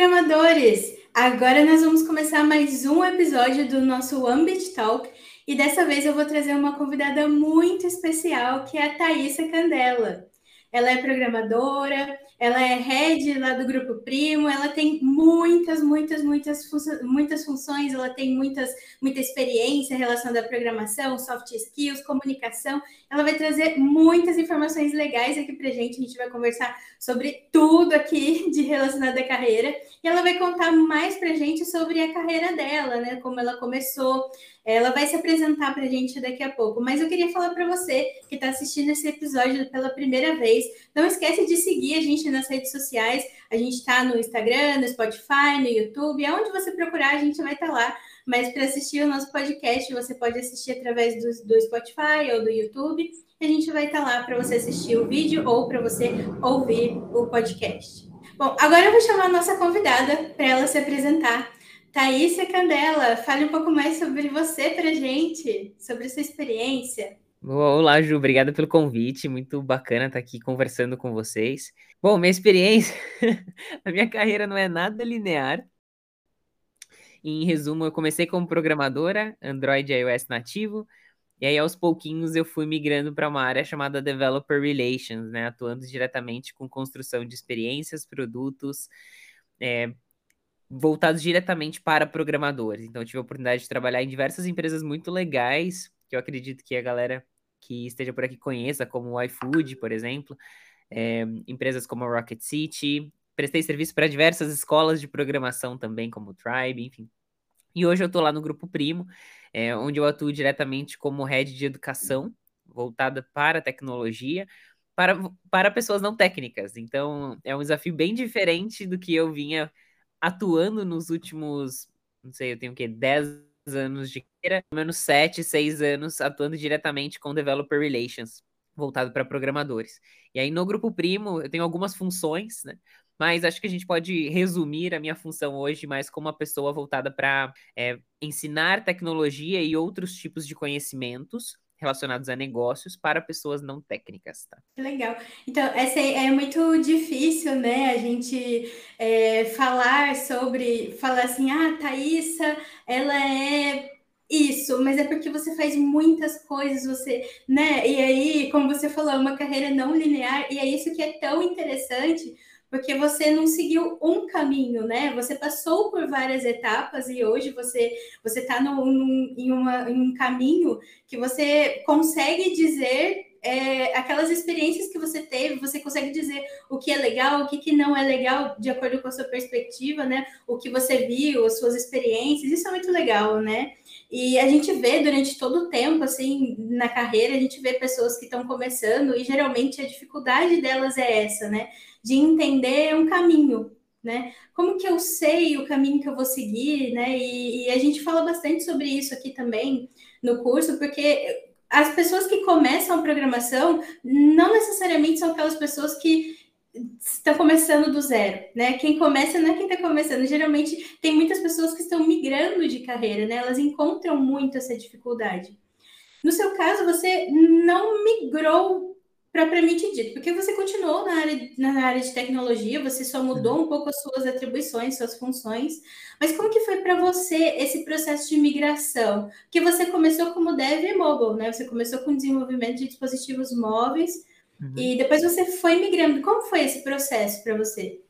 programadores! Agora nós vamos começar mais um episódio do nosso Ambit Talk e dessa vez eu vou trazer uma convidada muito especial que é a Thaisa Candela. Ela é programadora, ela é head lá do Grupo Primo, ela tem muitas, muitas, muitas, muitas funções, ela tem muitas, muita experiência relacionada à programação, soft skills, comunicação. Ela vai trazer muitas informações legais aqui para gente. A gente vai conversar sobre tudo aqui de relacionado à carreira. E ela vai contar mais para gente sobre a carreira dela, né? Como ela começou, ela vai se apresentar para a gente daqui a pouco. Mas eu queria falar para você que está assistindo esse episódio pela primeira vez, não esquece de seguir a gente nas redes sociais. A gente está no Instagram, no Spotify, no YouTube. Aonde você procurar, a gente vai estar tá lá. Mas para assistir o nosso podcast, você pode assistir através do, do Spotify ou do YouTube. A gente vai estar tá lá para você assistir o vídeo ou para você ouvir o podcast. Bom, agora eu vou chamar a nossa convidada para ela se apresentar. Thaísa Candela, fale um pouco mais sobre você para gente, sobre sua experiência. Olá, Ju, obrigada pelo convite, muito bacana estar aqui conversando com vocês. Bom, minha experiência, a minha carreira não é nada linear. Em resumo, eu comecei como programadora, Android e iOS nativo, e aí aos pouquinhos eu fui migrando para uma área chamada Developer Relations, né, atuando diretamente com construção de experiências, produtos, é, voltados diretamente para programadores. Então, tive a oportunidade de trabalhar em diversas empresas muito legais, que eu acredito que a galera que esteja por aqui conheça, como o iFood, por exemplo, é, empresas como a Rocket City. Prestei serviço para diversas escolas de programação também, como o Tribe, enfim. E hoje eu estou lá no Grupo Primo, é, onde eu atuo diretamente como head de educação, voltada para tecnologia, para, para pessoas não técnicas. Então, é um desafio bem diferente do que eu vinha atuando nos últimos, não sei, eu tenho o quê, 10 anos de carreira, pelo menos 7, 6 anos atuando diretamente com Developer Relations, voltado para programadores. E aí no Grupo Primo eu tenho algumas funções, né? Mas acho que a gente pode resumir a minha função hoje mais como uma pessoa voltada para é, ensinar tecnologia e outros tipos de conhecimentos relacionados a negócios para pessoas não técnicas, tá? Legal. Então, essa é muito difícil, né? A gente é, falar sobre, falar assim, ah, Thaísa, ela é isso, mas é porque você faz muitas coisas, você, né? E aí, como você falou, é uma carreira não linear, e é isso que é tão interessante, porque você não seguiu um caminho, né? Você passou por várias etapas e hoje você você está em, em um caminho que você consegue dizer é, aquelas experiências que você teve, você consegue dizer o que é legal, o que, que não é legal, de acordo com a sua perspectiva, né? O que você viu, as suas experiências, isso é muito legal, né? E a gente vê durante todo o tempo, assim, na carreira, a gente vê pessoas que estão começando e geralmente a dificuldade delas é essa, né? de entender um caminho, né? Como que eu sei o caminho que eu vou seguir, né? E, e, a gente fala bastante sobre isso aqui também no curso, porque as pessoas que começam a programação não necessariamente são aquelas pessoas que estão começando do zero, né? Quem começa não é quem está começando. Geralmente tem muitas pessoas que estão migrando de carreira, né? Elas encontram muito essa dificuldade. No seu caso, você não migrou propriamente dito, porque você continuou na área, na área de tecnologia, você só mudou um pouco as suas atribuições, suas funções, mas como que foi para você esse processo de migração? Que você começou como dev mobile, né? Você começou com desenvolvimento de dispositivos móveis uhum. e depois você foi migrando. Como foi esse processo para você?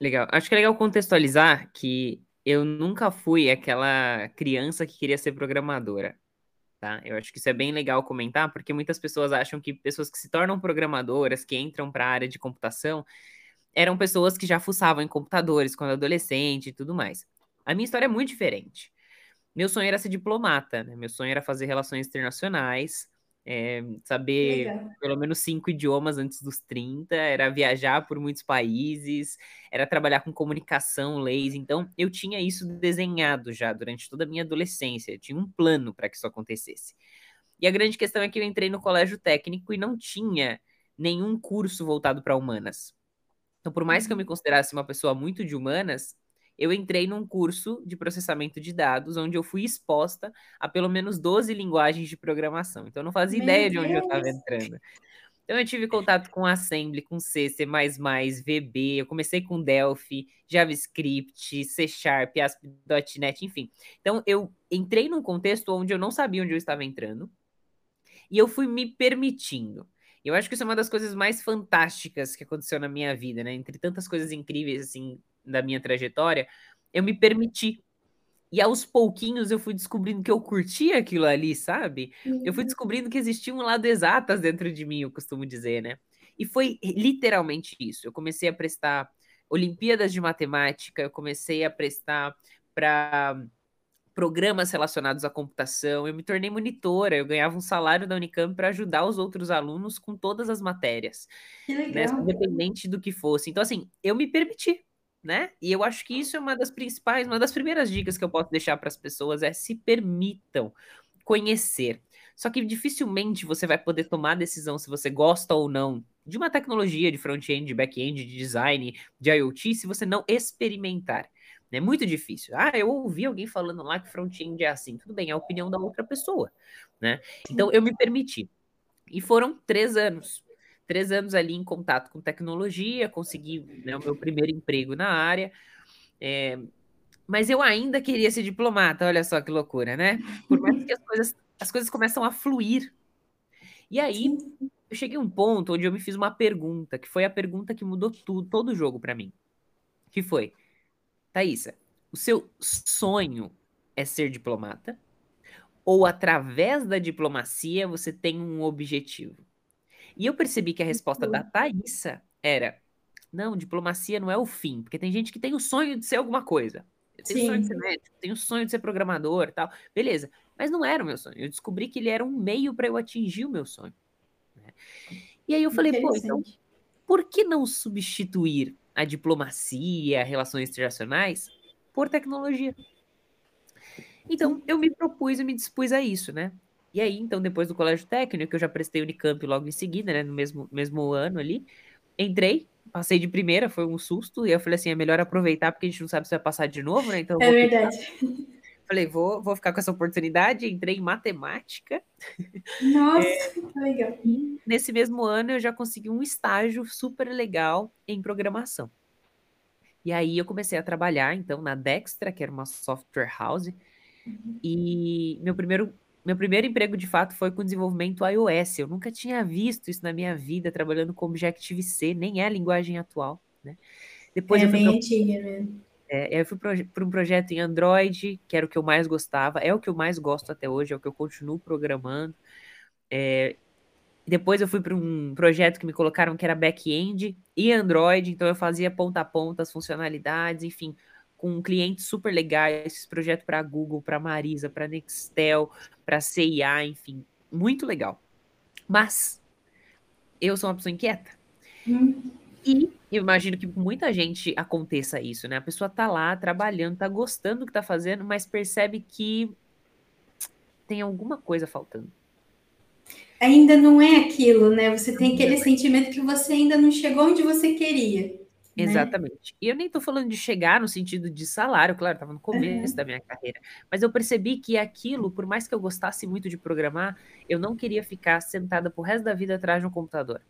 Legal. Acho que é legal contextualizar que eu nunca fui aquela criança que queria ser programadora tá? Eu acho que isso é bem legal comentar, porque muitas pessoas acham que pessoas que se tornam programadoras, que entram para a área de computação, eram pessoas que já fuçavam em computadores quando adolescente e tudo mais. A minha história é muito diferente. Meu sonho era ser diplomata, né? Meu sonho era fazer relações internacionais, é, saber Legal. pelo menos cinco idiomas antes dos 30, era viajar por muitos países, era trabalhar com comunicação, leis. Então, eu tinha isso desenhado já durante toda a minha adolescência, eu tinha um plano para que isso acontecesse. E a grande questão é que eu entrei no colégio técnico e não tinha nenhum curso voltado para humanas. Então, por mais que eu me uhum. considerasse uma pessoa muito de humanas, eu entrei num curso de processamento de dados, onde eu fui exposta a pelo menos 12 linguagens de programação. Então, eu não fazia Meu ideia Deus. de onde eu estava entrando. Então eu tive contato com Assembly, com C, C++, VB, eu comecei com Delphi, JavaScript, C Sharp, ASP.NET, enfim. Então eu entrei num contexto onde eu não sabia onde eu estava entrando e eu fui me permitindo. Eu acho que isso é uma das coisas mais fantásticas que aconteceu na minha vida, né? Entre tantas coisas incríveis assim da minha trajetória, eu me permiti e aos pouquinhos eu fui descobrindo que eu curtia aquilo ali, sabe? Uhum. Eu fui uhum. descobrindo que existia um lado exatas dentro de mim, eu costumo dizer, né? E foi literalmente isso. Eu comecei a prestar Olimpíadas de Matemática, eu comecei a prestar para programas relacionados à computação, eu me tornei monitora, eu ganhava um salário da Unicamp para ajudar os outros alunos com todas as matérias. Que né? legal. Né? Independente do que fosse. Então, assim, eu me permiti né? E eu acho que isso é uma das principais, uma das primeiras dicas que eu posso deixar para as pessoas é se permitam conhecer. Só que dificilmente você vai poder tomar a decisão se você gosta ou não de uma tecnologia de front-end, de back-end, de design, de IoT, se você não experimentar. É muito difícil. Ah, eu ouvi alguém falando lá que front-end é assim. Tudo bem, é a opinião da outra pessoa, né? Então eu me permiti. E foram três anos três anos ali em contato com tecnologia, consegui né, o meu primeiro emprego na área. É, mas eu ainda queria ser diplomata, olha só que loucura, né? Por mais que as coisas, as coisas começam a fluir. E aí, eu cheguei a um ponto onde eu me fiz uma pergunta, que foi a pergunta que mudou tudo, todo o jogo para mim. Que foi, Thaisa, o seu sonho é ser diplomata? Ou através da diplomacia você tem um objetivo? E eu percebi que a resposta da Thaisa era: não, diplomacia não é o fim, porque tem gente que tem o sonho de ser alguma coisa. Eu tenho o sonho de ser médico, tenho o sonho de ser programador tal. Beleza. Mas não era o meu sonho. Eu descobri que ele era um meio para eu atingir o meu sonho. Né? E aí eu falei, pô, então, por que não substituir a diplomacia, relações internacionais, por tecnologia? Então, eu me propus e me dispus a isso, né? E aí, então, depois do colégio técnico, eu já prestei Unicamp logo em seguida, né? No mesmo, mesmo ano ali. Entrei, passei de primeira, foi um susto. E eu falei assim: é melhor aproveitar, porque a gente não sabe se vai passar de novo, né? Então, é verdade. Falei, vou, vou ficar com essa oportunidade. Entrei em matemática. Nossa, é, que legal. Nesse mesmo ano eu já consegui um estágio super legal em programação. E aí eu comecei a trabalhar, então, na Dextra, que era uma software house. Uhum. E meu primeiro meu primeiro emprego de fato foi com desenvolvimento iOS. Eu nunca tinha visto isso na minha vida, trabalhando com Objective-C, nem é a linguagem atual, né? Depois é eu fui bem antiga mesmo. É, eu fui para um projeto em Android, que era o que eu mais gostava, é o que eu mais gosto até hoje, é o que eu continuo programando. É, depois eu fui para um projeto que me colocaram que era back-end e Android, então eu fazia ponta a ponta as funcionalidades, enfim, com clientes super legais, esse projeto para Google, para Marisa, para Nextel, para CIA, enfim, muito legal. Mas eu sou uma pessoa inquieta. Hum. E eu imagino que muita gente aconteça isso, né? A pessoa tá lá trabalhando, tá gostando do que tá fazendo, mas percebe que tem alguma coisa faltando. Ainda não é aquilo, né? Você tem aquele sentimento que você ainda não chegou onde você queria. Né? Exatamente. E eu nem tô falando de chegar no sentido de salário, claro, estava no começo uhum. da minha carreira, mas eu percebi que aquilo, por mais que eu gostasse muito de programar, eu não queria ficar sentada pro resto da vida atrás de um computador.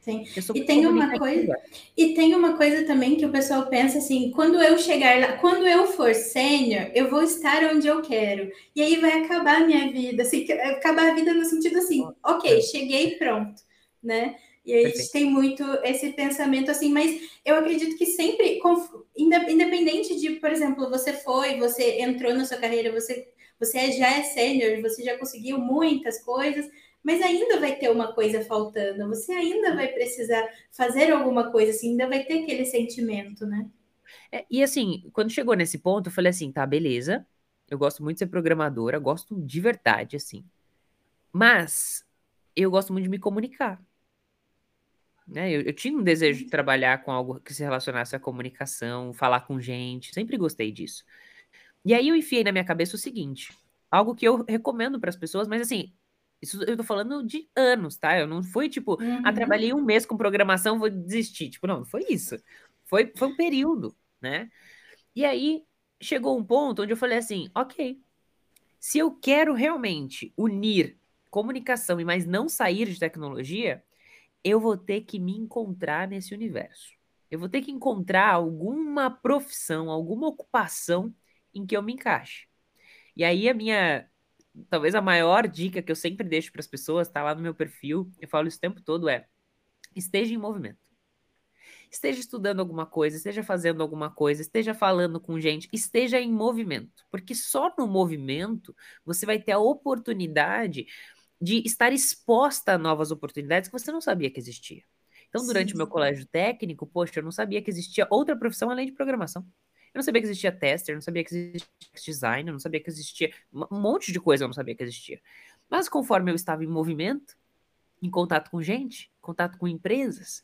Sim. E tem uma coisa, e tem uma coisa também que o pessoal pensa assim, quando eu chegar lá, quando eu for sênior, eu vou estar onde eu quero. E aí vai acabar a minha vida, assim, acabar a vida no sentido assim, ok, cheguei pronto, né? E a gente tem muito esse pensamento assim, mas eu acredito que sempre, independente de, por exemplo, você foi, você entrou na sua carreira, você, você já é sênior, você já conseguiu muitas coisas, mas ainda vai ter uma coisa faltando, você ainda vai precisar fazer alguma coisa, assim, ainda vai ter aquele sentimento, né? É, e assim, quando chegou nesse ponto, eu falei assim, tá, beleza, eu gosto muito de ser programadora, gosto de verdade, assim, mas eu gosto muito de me comunicar. Né? Eu, eu, tinha um desejo de trabalhar com algo que se relacionasse à comunicação, falar com gente, sempre gostei disso. E aí eu enfiei na minha cabeça o seguinte: algo que eu recomendo para as pessoas, mas assim, isso eu tô falando de anos, tá? Eu não fui tipo, ah, uhum. ah, trabalhei um mês com programação, vou desistir. Tipo, não, não foi isso. Foi, foi um período, né? E aí chegou um ponto onde eu falei assim: ok, se eu quero realmente unir comunicação e mais não sair de tecnologia, eu vou ter que me encontrar nesse universo. Eu vou ter que encontrar alguma profissão, alguma ocupação em que eu me encaixe. E aí a minha, talvez a maior dica que eu sempre deixo para as pessoas, tá lá no meu perfil, eu falo isso o tempo todo é: esteja em movimento. Esteja estudando alguma coisa, esteja fazendo alguma coisa, esteja falando com gente, esteja em movimento, porque só no movimento você vai ter a oportunidade de estar exposta a novas oportunidades que você não sabia que existia. Então, durante o meu colégio técnico, poxa, eu não sabia que existia outra profissão além de programação. Eu não sabia que existia tester, eu não sabia que existia design, eu não sabia que existia um monte de coisa eu não sabia que existia. Mas conforme eu estava em movimento, em contato com gente, contato com empresas,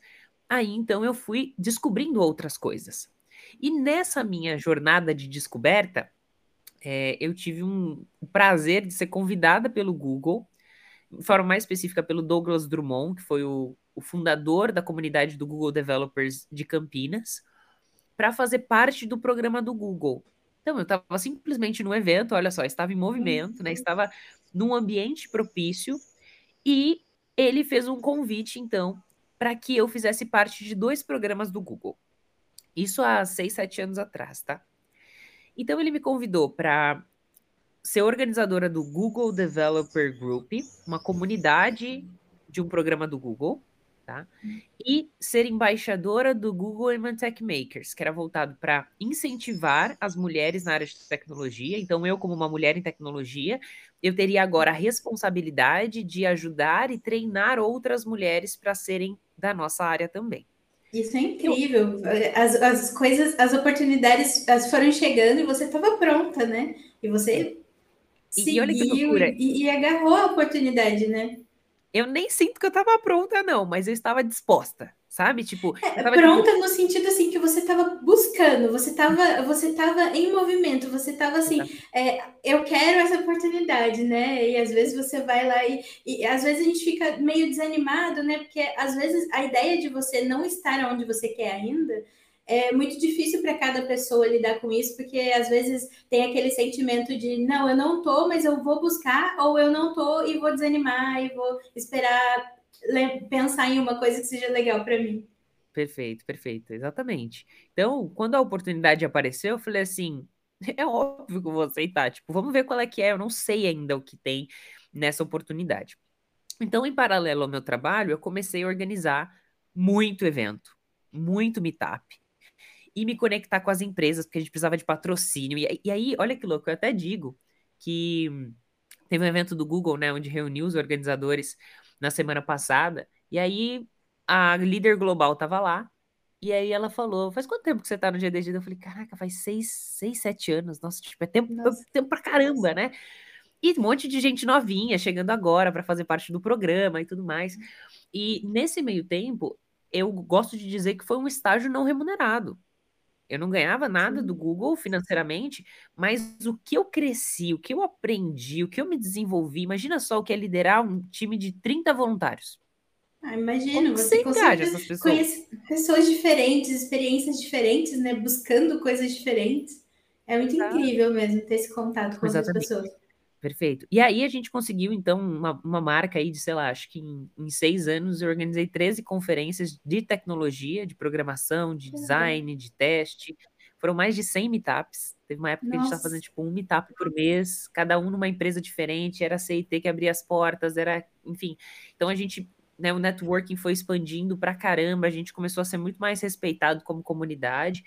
aí então eu fui descobrindo outras coisas. E nessa minha jornada de descoberta, é, eu tive um prazer de ser convidada pelo Google de forma mais específica pelo Douglas Drummond, que foi o, o fundador da comunidade do Google Developers de Campinas, para fazer parte do programa do Google. Então, eu estava simplesmente no evento, olha só, estava em movimento, né? Estava num ambiente propício e ele fez um convite, então, para que eu fizesse parte de dois programas do Google. Isso há seis, sete anos atrás, tá? Então, ele me convidou para ser organizadora do Google Developer Group, uma comunidade de um programa do Google, tá? E ser embaixadora do Google Women Tech Makers, que era voltado para incentivar as mulheres na área de tecnologia. Então, eu, como uma mulher em tecnologia, eu teria agora a responsabilidade de ajudar e treinar outras mulheres para serem da nossa área também. Isso é incrível. As, as coisas, as oportunidades as foram chegando e você estava pronta, né? E você seguiu e, olha que loucura. E, e agarrou a oportunidade, né? Eu nem sinto que eu estava pronta, não, mas eu estava disposta, sabe? Tipo, é, pronta tipo... no sentido assim que você estava buscando, você estava você tava em movimento, você estava assim, é, eu quero essa oportunidade, né? E às vezes você vai lá e, e às vezes a gente fica meio desanimado, né? Porque às vezes a ideia de você não estar onde você quer ainda é muito difícil para cada pessoa lidar com isso, porque às vezes tem aquele sentimento de não, eu não tô, mas eu vou buscar, ou eu não tô e vou desanimar e vou esperar pensar em uma coisa que seja legal para mim. Perfeito, perfeito, exatamente. Então, quando a oportunidade apareceu, eu falei assim: é óbvio que eu vou aceitar. Tipo, vamos ver qual é que é. Eu não sei ainda o que tem nessa oportunidade. Então, em paralelo ao meu trabalho, eu comecei a organizar muito evento, muito meetup e me conectar com as empresas, porque a gente precisava de patrocínio. E, e aí, olha que louco, eu até digo que teve um evento do Google, né, onde reuniu os organizadores na semana passada, e aí a líder global tava lá, e aí ela falou, faz quanto tempo que você tá no GDG? Eu falei, caraca, faz seis, seis sete anos, nossa, tipo, é tempo, nossa. tempo pra caramba, né? E um monte de gente novinha chegando agora para fazer parte do programa e tudo mais. E nesse meio tempo, eu gosto de dizer que foi um estágio não remunerado. Eu não ganhava nada do Google financeiramente, mas o que eu cresci, o que eu aprendi, o que eu me desenvolvi, imagina só o que é liderar um time de 30 voluntários. Ah, imagina, você, você engaja essas pessoas? conhece pessoas diferentes, experiências diferentes, né? Buscando coisas diferentes. É muito incrível mesmo ter esse contato com Exatamente. outras pessoas. Perfeito. E aí a gente conseguiu, então, uma, uma marca aí de, sei lá, acho que em, em, seis anos eu organizei 13 conferências de tecnologia, de programação, de design, de teste. Foram mais de 100 meetups. Teve uma época Nossa. que a gente estava fazendo, tipo, um meetup por mês, cada um numa empresa diferente, era CIT que abria as portas, era, enfim. Então a gente, né, o networking foi expandindo pra caramba, a gente começou a ser muito mais respeitado como comunidade.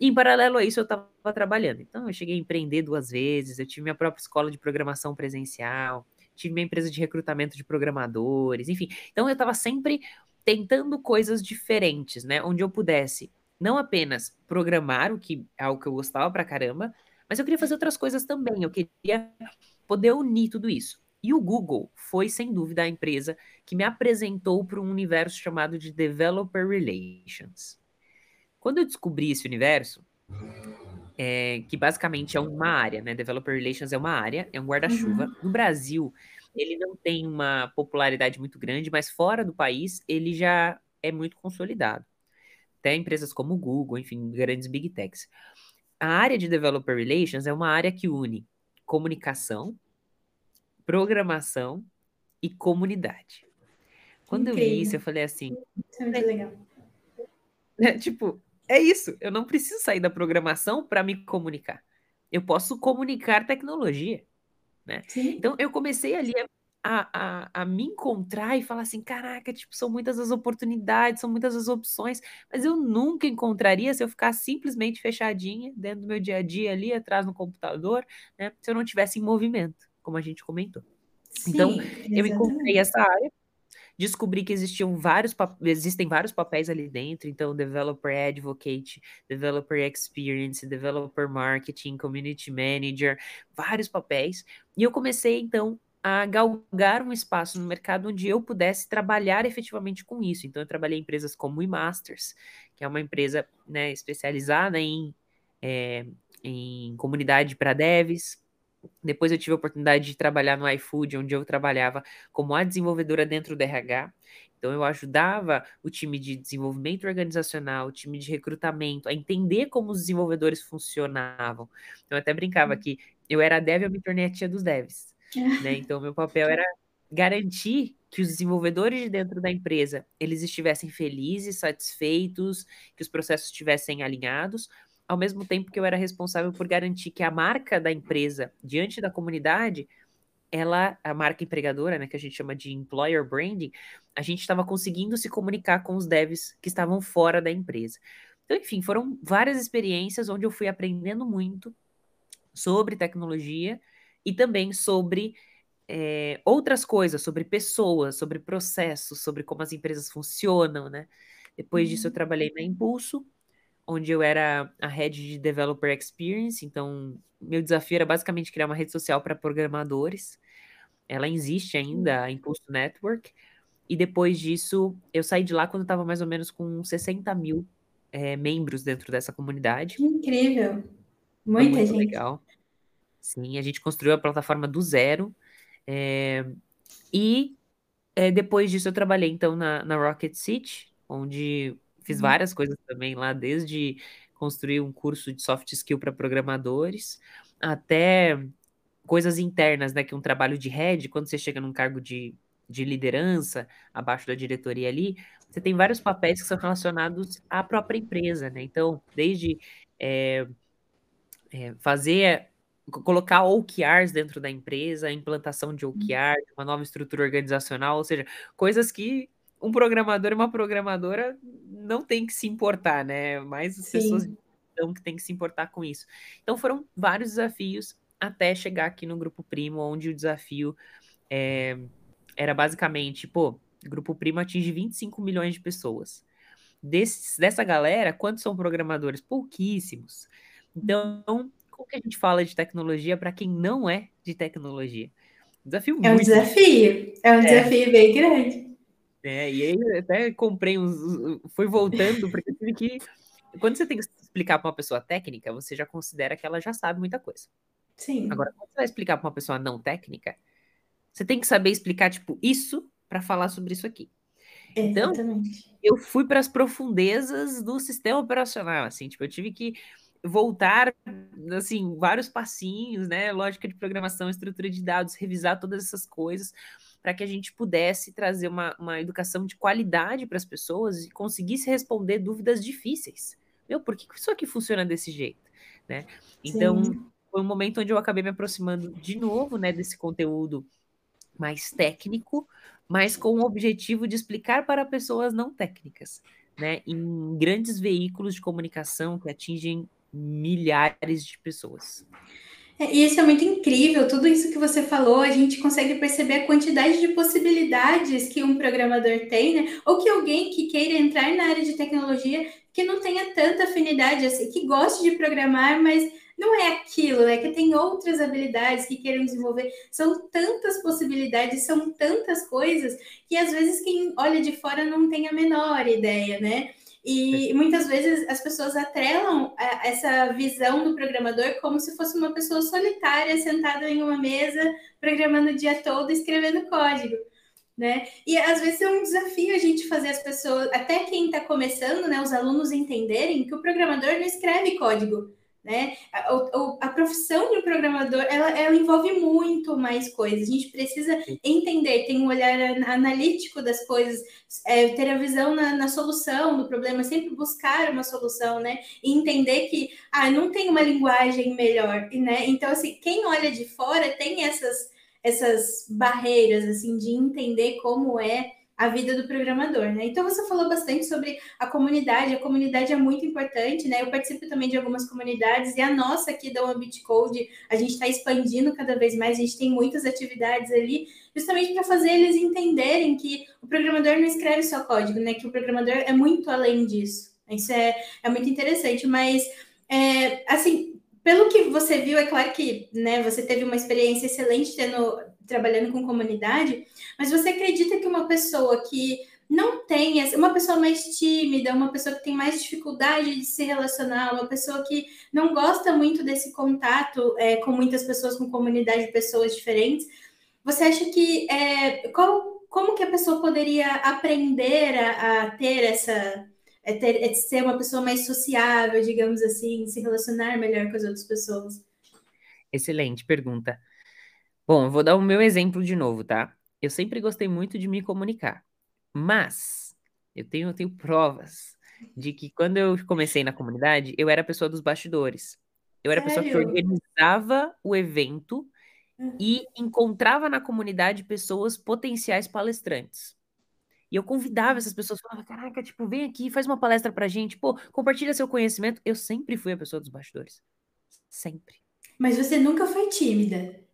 E em paralelo a isso, eu estava trabalhando. Então, eu cheguei a empreender duas vezes, eu tive minha própria escola de programação presencial, tive minha empresa de recrutamento de programadores, enfim. Então, eu estava sempre tentando coisas diferentes, né? Onde eu pudesse não apenas programar, o que é algo que eu gostava pra caramba, mas eu queria fazer outras coisas também. Eu queria poder unir tudo isso. E o Google foi, sem dúvida, a empresa que me apresentou para um universo chamado de Developer Relations. Quando eu descobri esse universo, é, que basicamente é uma área, né? Developer Relations é uma área, é um guarda-chuva. Uhum. No Brasil, ele não tem uma popularidade muito grande, mas fora do país, ele já é muito consolidado. Até empresas como Google, enfim, grandes big techs. A área de Developer Relations é uma área que une comunicação, programação e comunidade. Quando Incrível. eu vi isso, eu falei assim. Isso é muito legal. É, tipo, é isso. Eu não preciso sair da programação para me comunicar. Eu posso comunicar tecnologia. Né? Então eu comecei ali a, a, a, me encontrar e falar assim: caraca, tipo, são muitas as oportunidades, são muitas as opções, mas eu nunca encontraria se eu ficasse simplesmente fechadinha dentro do meu dia a dia ali atrás no computador, né? Se eu não tivesse em movimento, como a gente comentou. Sim, então, eu encontrei essa área descobri que existiam vários existem vários papéis ali dentro, então developer advocate, developer experience, developer marketing, community manager, vários papéis. E eu comecei então a galgar um espaço no mercado onde eu pudesse trabalhar efetivamente com isso. Então eu trabalhei em empresas como o eMasters, que é uma empresa né, especializada em, é, em comunidade para devs, depois eu tive a oportunidade de trabalhar no iFood, onde eu trabalhava como a desenvolvedora dentro do RH. Então eu ajudava o time de desenvolvimento organizacional, o time de recrutamento, a entender como os desenvolvedores funcionavam. Então eu até brincava hum. que eu era dev, eu me tornei a tia dos devs. né? Então meu papel era garantir que os desenvolvedores de dentro da empresa eles estivessem felizes, satisfeitos, que os processos estivessem alinhados, ao mesmo tempo que eu era responsável por garantir que a marca da empresa diante da comunidade, ela, a marca empregadora, né, que a gente chama de employer branding, a gente estava conseguindo se comunicar com os devs que estavam fora da empresa. Então, enfim, foram várias experiências onde eu fui aprendendo muito sobre tecnologia e também sobre é, outras coisas, sobre pessoas, sobre processos, sobre como as empresas funcionam, né? Depois disso, eu uhum. trabalhei na Impulso, onde eu era a head de Developer Experience, então meu desafio era basicamente criar uma rede social para programadores. Ela existe ainda, a Impulso Network, e depois disso eu saí de lá quando estava mais ou menos com 60 mil é, membros dentro dessa comunidade. Que incrível! Muita muito gente. legal. Sim, a gente construiu a plataforma do zero. É, e é, depois disso eu trabalhei então na, na Rocket City, onde Fiz uhum. várias coisas também lá, desde construir um curso de soft skill para programadores, até coisas internas, né? Que um trabalho de head, quando você chega num cargo de, de liderança, abaixo da diretoria ali, você tem vários papéis que são relacionados à própria empresa, né? Então, desde é, é, fazer colocar OKRs dentro da empresa, a implantação de OKR, uhum. uma nova estrutura organizacional, ou seja, coisas que um programador e uma programadora não tem que se importar, né? Mas as Sim. pessoas não que tem que se importar com isso. Então foram vários desafios até chegar aqui no Grupo Primo, onde o desafio é, era basicamente, pô, Grupo Primo atinge 25 milhões de pessoas. Desses, dessa galera, quantos são programadores? Pouquíssimos. Então, como que a gente fala de tecnologia para quem não é de tecnologia? Desafio é um desafio, é um é. desafio bem grande. É, e aí até comprei uns. Fui voltando, porque tive que. Quando você tem que explicar para uma pessoa técnica, você já considera que ela já sabe muita coisa. Sim. Agora, quando você vai explicar para uma pessoa não técnica, você tem que saber explicar, tipo, isso para falar sobre isso aqui. Então, Exatamente. eu fui para as profundezas do sistema operacional, assim, tipo, eu tive que voltar, assim, vários passinhos, né? Lógica de programação, estrutura de dados, revisar todas essas coisas para que a gente pudesse trazer uma, uma educação de qualidade para as pessoas e conseguisse responder dúvidas difíceis. Meu, por que isso aqui funciona desse jeito? Né? Então, Sim. foi um momento onde eu acabei me aproximando de novo né, desse conteúdo mais técnico, mas com o objetivo de explicar para pessoas não técnicas, né, em grandes veículos de comunicação que atingem milhares de pessoas. É, e isso é muito incrível, tudo isso que você falou, a gente consegue perceber a quantidade de possibilidades que um programador tem, né? Ou que alguém que queira entrar na área de tecnologia que não tenha tanta afinidade, assim, que goste de programar, mas não é aquilo, é que tem outras habilidades que queiram desenvolver. São tantas possibilidades, são tantas coisas que às vezes quem olha de fora não tem a menor ideia, né? E muitas vezes as pessoas atrelam é, essa visão do programador como se fosse uma pessoa solitária sentada em uma mesa, programando o dia todo, escrevendo código. Né? E às vezes é um desafio a gente fazer as pessoas, até quem está começando, né, os alunos entenderem que o programador não escreve código, né? A, a, profissão de um programador, ela, ela, envolve muito mais coisas. A gente precisa entender, ter um olhar analítico das coisas, é, ter a visão na, na, solução do problema, sempre buscar uma solução, né? E entender que, ah, não tem uma linguagem melhor, né? Então, assim, quem olha de fora tem essas, essas barreiras, assim, de entender como é a vida do programador, né? Então você falou bastante sobre a comunidade, a comunidade é muito importante, né? Eu participo também de algumas comunidades e a nossa aqui da One Code, a gente está expandindo cada vez mais, a gente tem muitas atividades ali, justamente para fazer eles entenderem que o programador não escreve só código, né? Que o programador é muito além disso. Isso é, é muito interessante, mas é, assim, pelo que você viu, é claro que né, você teve uma experiência excelente tendo, trabalhando com comunidade, mas você acredita que uma pessoa que não tem, uma pessoa mais tímida, uma pessoa que tem mais dificuldade de se relacionar, uma pessoa que não gosta muito desse contato é, com muitas pessoas, com comunidade de pessoas diferentes, você acha que é, como, como que a pessoa poderia aprender a, a ter essa é ter, é ser uma pessoa mais sociável, digamos assim, se relacionar melhor com as outras pessoas? Excelente pergunta. Bom, eu vou dar o meu exemplo de novo, tá? Eu sempre gostei muito de me comunicar, mas eu tenho, eu tenho provas de que quando eu comecei na comunidade, eu era a pessoa dos bastidores. Eu era a pessoa que organizava o evento uhum. e encontrava na comunidade pessoas potenciais palestrantes. E eu convidava essas pessoas, falava, caraca, tipo, vem aqui, faz uma palestra pra gente, pô, compartilha seu conhecimento. Eu sempre fui a pessoa dos bastidores. Sempre. Mas você nunca foi tímida.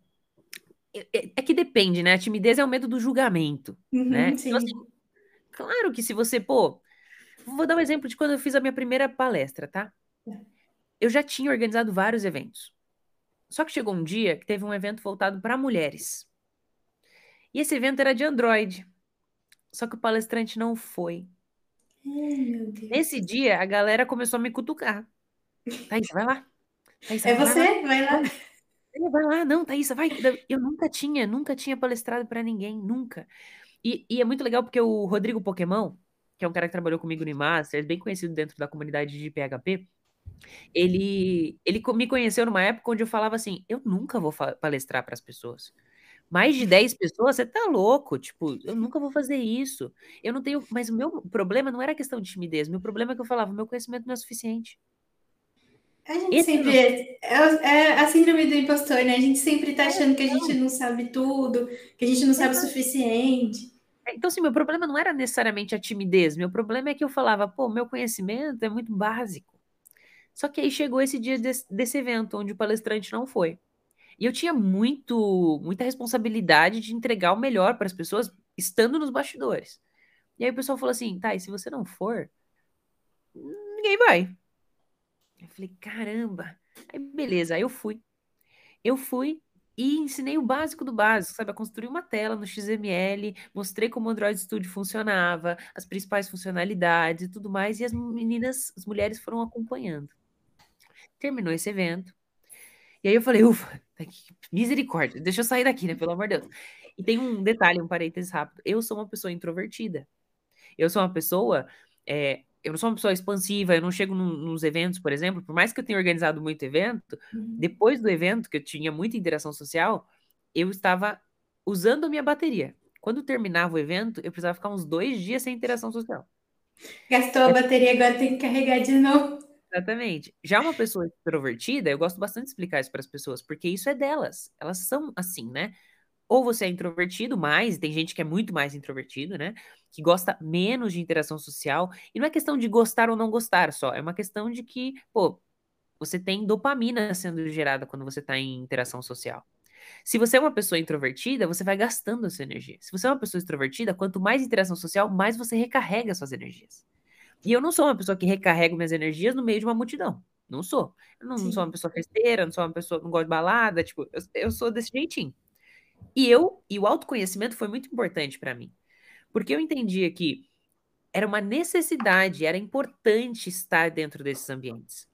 É, é, é, que depende, né? A timidez é o medo do julgamento, uhum, né? Então, assim, claro que se você, pô, vou dar um exemplo de quando eu fiz a minha primeira palestra, tá? Eu já tinha organizado vários eventos. Só que chegou um dia que teve um evento voltado para mulheres. E esse evento era de Android. Só que o palestrante não foi. Ai, Nesse dia, a galera começou a me cutucar. Thaís, vai lá. Thaís, é vai você? Lá. Vai lá. Vai lá, não, Thaís, vai. Eu nunca tinha, nunca tinha palestrado para ninguém, nunca. E, e, é muito legal porque o Rodrigo Pokémon, que é um cara que trabalhou comigo no Master, bem conhecido dentro da comunidade de PHP, ele, ele me conheceu numa época onde eu falava assim: eu nunca vou palestrar para as pessoas. Mais de 10 pessoas, você tá louco, tipo, eu nunca vou fazer isso. Eu não tenho, mas o meu problema não era questão de timidez, meu problema é que eu falava, meu conhecimento não é suficiente. A gente Esse sempre. É, é, a síndrome do impostor, né? A gente sempre tá achando que a gente não sabe tudo, que a gente não sabe o suficiente. É, então, assim, meu problema não era necessariamente a timidez, meu problema é que eu falava, pô, meu conhecimento é muito básico. Só que aí chegou esse dia desse, desse evento, onde o palestrante não foi. E eu tinha muito, muita responsabilidade de entregar o melhor para as pessoas estando nos bastidores. E aí o pessoal falou assim, tá, e se você não for, ninguém vai. Eu falei, caramba. Aí, beleza, aí eu fui. Eu fui e ensinei o básico do básico, sabe? A construir uma tela no XML, mostrei como o Android Studio funcionava, as principais funcionalidades e tudo mais, e as meninas, as mulheres foram acompanhando. Terminou esse evento. E aí eu falei, ufa, tá misericórdia, deixa eu sair daqui, né? Pelo amor de Deus. E tem um detalhe, um parênteses rápido. Eu sou uma pessoa introvertida. Eu sou uma pessoa é, eu não sou uma pessoa expansiva, eu não chego num, nos eventos, por exemplo, por mais que eu tenha organizado muito evento, uhum. depois do evento, que eu tinha muita interação social, eu estava usando a minha bateria. Quando terminava o evento, eu precisava ficar uns dois dias sem interação social. Gastou a bateria, agora tem que carregar de novo. Exatamente. Já uma pessoa extrovertida, eu gosto bastante de explicar isso para as pessoas, porque isso é delas. Elas são assim, né? Ou você é introvertido mais, tem gente que é muito mais introvertido, né? Que gosta menos de interação social. E não é questão de gostar ou não gostar só, é uma questão de que, pô, você tem dopamina sendo gerada quando você está em interação social. Se você é uma pessoa introvertida, você vai gastando a sua energia. Se você é uma pessoa extrovertida, quanto mais interação social, mais você recarrega suas energias. E eu não sou uma pessoa que recarrega minhas energias no meio de uma multidão. Não sou. Eu não, não sou uma pessoa festeira, não sou uma pessoa que não gosta de balada, tipo, eu, eu sou desse jeitinho. E eu, e o autoconhecimento foi muito importante para mim. Porque eu entendia que era uma necessidade, era importante estar dentro desses ambientes.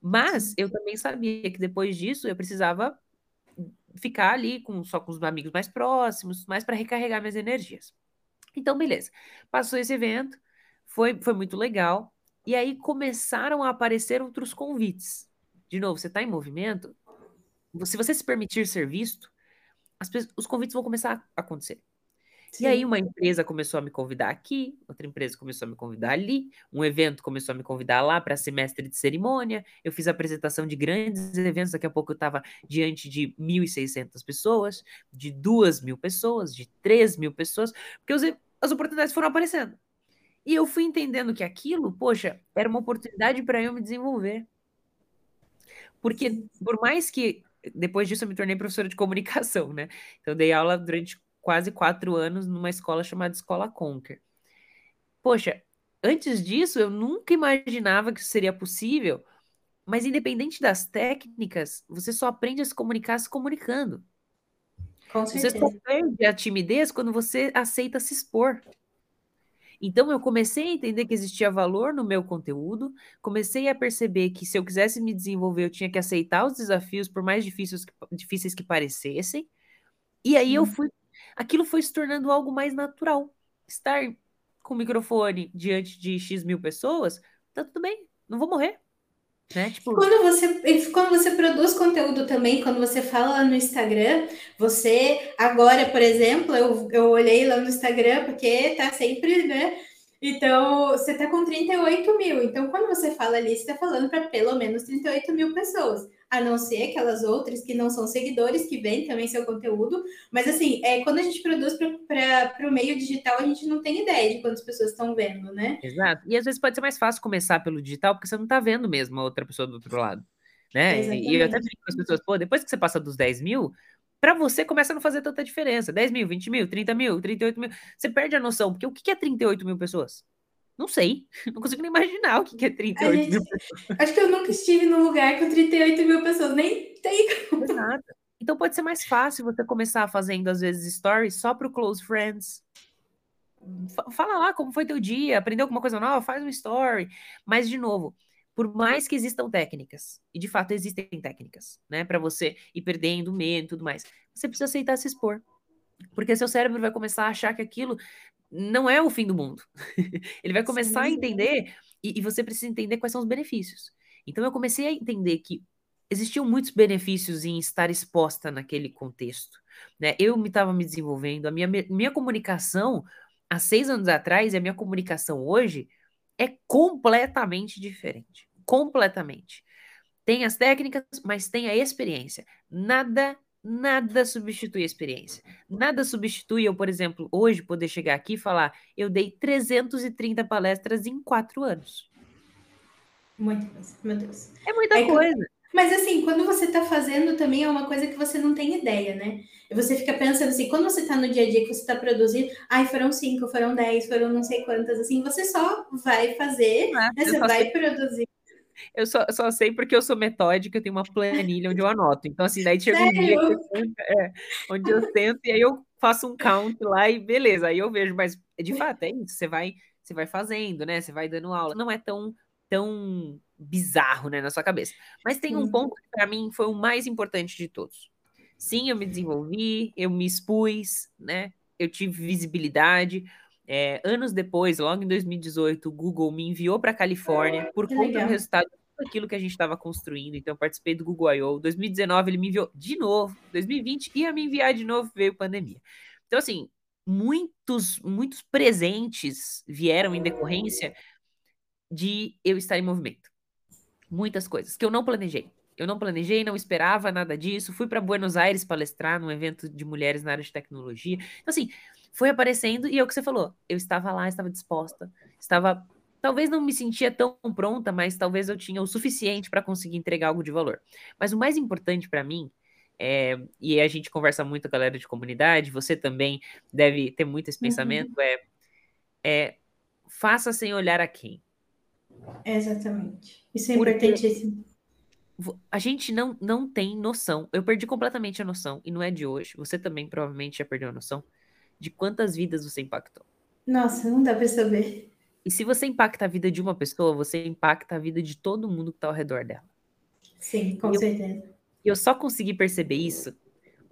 Mas eu também sabia que depois disso eu precisava ficar ali com só com os amigos mais próximos, mais para recarregar minhas energias. Então, beleza. Passou esse evento, foi, foi muito legal. E aí começaram a aparecer outros convites. de novo, você está em movimento, se você se permitir ser visto, pessoas, os convites vão começar a acontecer. Sim. E aí uma empresa começou a me convidar aqui, outra empresa começou a me convidar ali, um evento começou a me convidar lá para semestre de cerimônia, eu fiz apresentação de grandes eventos, daqui a pouco eu estava diante de 1.600 pessoas, de 2.000 pessoas, de 3.000 pessoas, porque os, as oportunidades foram aparecendo. E eu fui entendendo que aquilo, poxa, era uma oportunidade para eu me desenvolver. Porque por mais que depois disso eu me tornei professora de comunicação, né? Então eu dei aula durante quase quatro anos numa escola chamada Escola Conquer. Poxa, antes disso eu nunca imaginava que isso seria possível, mas independente das técnicas, você só aprende a se comunicar se comunicando. Com. Você só perde a timidez quando você aceita se expor. Então eu comecei a entender que existia valor no meu conteúdo, comecei a perceber que se eu quisesse me desenvolver, eu tinha que aceitar os desafios, por mais difíceis que, difíceis que parecessem. E aí Sim. eu fui. Aquilo foi se tornando algo mais natural. Estar com o microfone diante de X mil pessoas, tá tudo bem, não vou morrer. Né? Tipo... Quando, você, quando você produz conteúdo também, quando você fala no Instagram, você agora, por exemplo, eu, eu olhei lá no Instagram, porque tá sempre, né? Então, você tá com 38 mil. Então, quando você fala ali, você tá falando para pelo menos 38 mil pessoas a não ser aquelas outras que não são seguidores, que vêm também seu conteúdo. Mas assim, é, quando a gente produz para o meio digital, a gente não tem ideia de quantas pessoas estão vendo, né? Exato. E às vezes pode ser mais fácil começar pelo digital, porque você não está vendo mesmo a outra pessoa do outro lado. Né? Exatamente. E eu até digo para as pessoas, pô, depois que você passa dos 10 mil, para você começa a não fazer tanta diferença. 10 mil, 20 mil, 30 mil, 38 mil. Você perde a noção, porque o que é 38 mil pessoas? Não sei. Não consigo nem imaginar o que é 38 gente, mil pessoas. Acho que eu nunca estive num lugar com 38 mil pessoas. Nem tem Nada. Então pode ser mais fácil você começar fazendo, às vezes, stories só para o close friends. Fala lá como foi teu dia, aprendeu alguma coisa nova, faz um story. Mas, de novo, por mais que existam técnicas, e de fato existem técnicas, né, para você ir perdendo medo e tudo mais, você precisa aceitar se expor. Porque seu cérebro vai começar a achar que aquilo não é o fim do mundo. Ele vai começar Sim. a entender, e, e, você precisa entender quais são os benefícios. Então eu comecei a entender que existiam muitos benefícios em estar exposta naquele contexto. Né? Eu me estava me desenvolvendo, a minha, minha comunicação há seis anos atrás e a minha comunicação hoje é completamente diferente. Completamente. Tem as técnicas, mas tem a experiência. Nada Nada substitui a experiência. Nada substitui eu, por exemplo, hoje poder chegar aqui e falar: eu dei 330 palestras em quatro anos. Muita coisa, meu Deus. É muita é coisa. Que... Mas assim, quando você está fazendo também é uma coisa que você não tem ideia, né? Você fica pensando assim, quando você está no dia a dia que você está produzindo, ai, foram cinco, foram dez, foram não sei quantas, assim, você só vai fazer, ah, né? Você vai produzir. Eu só, só sei porque eu sou metódica, eu tenho uma planilha onde eu anoto. Então, assim, daí chega um dia eu, é, onde eu sento e aí eu faço um count lá e beleza, aí eu vejo, mas de fato é isso, você vai, você vai fazendo, né? Você vai dando aula. Não é tão, tão bizarro, né, na sua cabeça. Mas tem um ponto que para mim foi o mais importante de todos. Sim, eu me desenvolvi, eu me expus, né? Eu tive visibilidade, é, anos depois, logo em 2018, o Google me enviou para a Califórnia por conta do resultado daquilo que a gente estava construindo. Então, eu participei do Google I.O. 2019, ele me enviou de novo. 2020, ia me enviar de novo, veio pandemia. Então, assim, muitos, muitos presentes vieram em decorrência de eu estar em movimento. Muitas coisas que eu não planejei. Eu não planejei, não esperava nada disso. Fui para Buenos Aires palestrar num evento de mulheres na área de tecnologia. Então, assim, foi aparecendo e é o que você falou. Eu estava lá, estava disposta, estava. Talvez não me sentia tão pronta, mas talvez eu tinha o suficiente para conseguir entregar algo de valor. Mas o mais importante para mim, é, e a gente conversa muito com a galera de comunidade, você também deve ter muito esse uhum. pensamento, uhum. é, é faça sem olhar a quem. Exatamente. Isso é importantíssimo. A gente não, não tem noção. Eu perdi completamente a noção, e não é de hoje. Você também provavelmente já perdeu a noção de quantas vidas você impactou. Nossa, não dá para saber. E se você impacta a vida de uma pessoa, você impacta a vida de todo mundo que está ao redor dela. Sim, com e certeza. E eu, eu só consegui perceber isso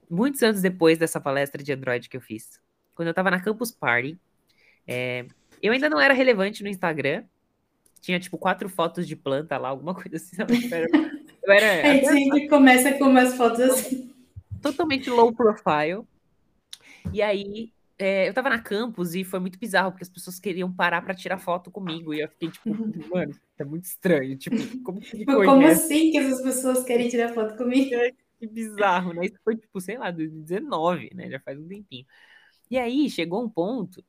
muitos anos depois dessa palestra de Android que eu fiz. Quando eu estava na Campus Party, é, eu ainda não era relevante no Instagram. Tinha, tipo, quatro fotos de planta lá, alguma coisa assim. Eu era, a gente sempre começa com umas fotos assim. Totalmente low profile. E aí, é, eu tava na campus e foi muito bizarro, porque as pessoas queriam parar para tirar foto comigo. E eu fiquei tipo, mano, é muito estranho. Tipo, como que tipo, Como assim que essas pessoas querem tirar foto comigo? É, que bizarro, né? Isso foi, tipo, sei lá, 2019, né? Já faz um tempinho. E aí chegou um ponto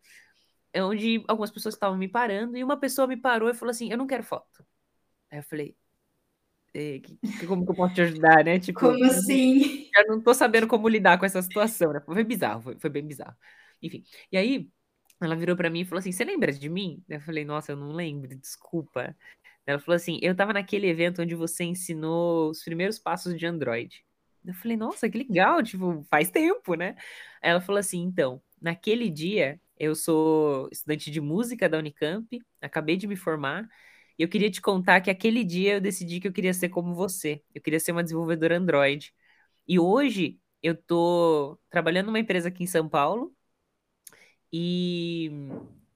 onde algumas pessoas estavam me parando e uma pessoa me parou e falou assim: Eu não quero foto. Aí eu falei: como que eu posso te ajudar, né? Tipo, como assim? Eu não tô sabendo como lidar com essa situação, né? Foi bizarro, foi, foi bem bizarro. Enfim, e aí ela virou para mim e falou assim: Você lembra de mim? Eu falei: Nossa, eu não lembro, desculpa. Ela falou assim: Eu tava naquele evento onde você ensinou os primeiros passos de Android. Eu falei: Nossa, que legal, tipo, faz tempo, né? Ela falou assim: Então, naquele dia eu sou estudante de música da Unicamp, acabei de me formar. E eu queria te contar que aquele dia eu decidi que eu queria ser como você. Eu queria ser uma desenvolvedora Android. E hoje eu tô trabalhando numa empresa aqui em São Paulo e,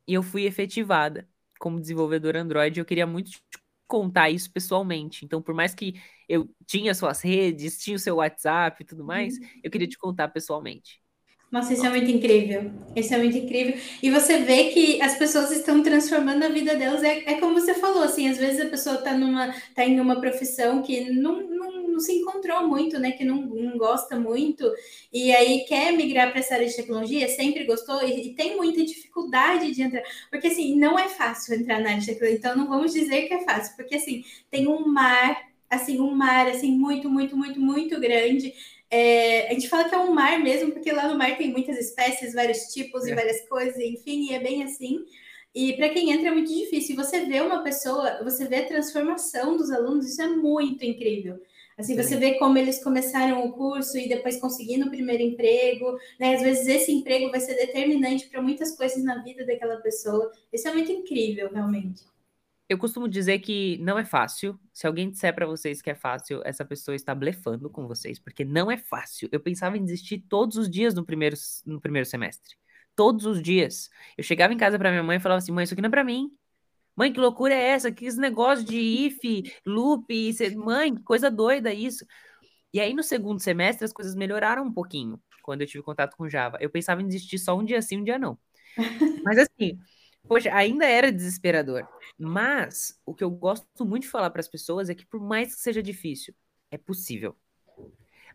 e eu fui efetivada como desenvolvedora Android. Eu queria muito te contar isso pessoalmente. Então, por mais que eu tinha suas redes, tinha o seu WhatsApp e tudo mais, uhum. eu queria te contar pessoalmente. Nossa, isso é muito incrível. Isso é muito incrível. E você vê que as pessoas estão transformando a vida delas. É, é como você falou, assim, às vezes a pessoa está numa, tá em uma profissão que não, não, não, se encontrou muito, né? Que não, não gosta muito, e aí quer migrar para essa área de tecnologia, sempre gostou, e, e, tem muita dificuldade de entrar. Porque assim, não é fácil entrar na área de tecnologia, então não vamos dizer que é fácil, porque assim, tem um mar, assim, um mar assim, muito, muito, muito, muito grande é, a gente fala que é um mar mesmo, porque lá no mar tem muitas espécies, vários tipos é. e várias coisas, enfim, e é bem assim. E para quem entra é muito difícil. E você vê uma pessoa, você vê a transformação dos alunos, isso é muito incrível. Assim, Sim. você vê como eles começaram o curso e depois conseguindo o primeiro emprego, né? Às vezes esse emprego vai ser determinante para muitas coisas na vida daquela pessoa. Isso é muito incrível, realmente. Eu costumo dizer que não é fácil. Se alguém disser para vocês que é fácil, essa pessoa está blefando com vocês, porque não é fácil. Eu pensava em desistir todos os dias no primeiro, no primeiro semestre. Todos os dias. Eu chegava em casa para minha mãe e falava assim: mãe, isso aqui não é para mim. Mãe, que loucura é essa? Que esse negócio de if, loop, mãe, que coisa doida isso. E aí no segundo semestre as coisas melhoraram um pouquinho quando eu tive contato com Java. Eu pensava em desistir só um dia sim, um dia não. Mas assim, Poxa, ainda era desesperador. Mas o que eu gosto muito de falar para as pessoas é que, por mais que seja difícil, é possível.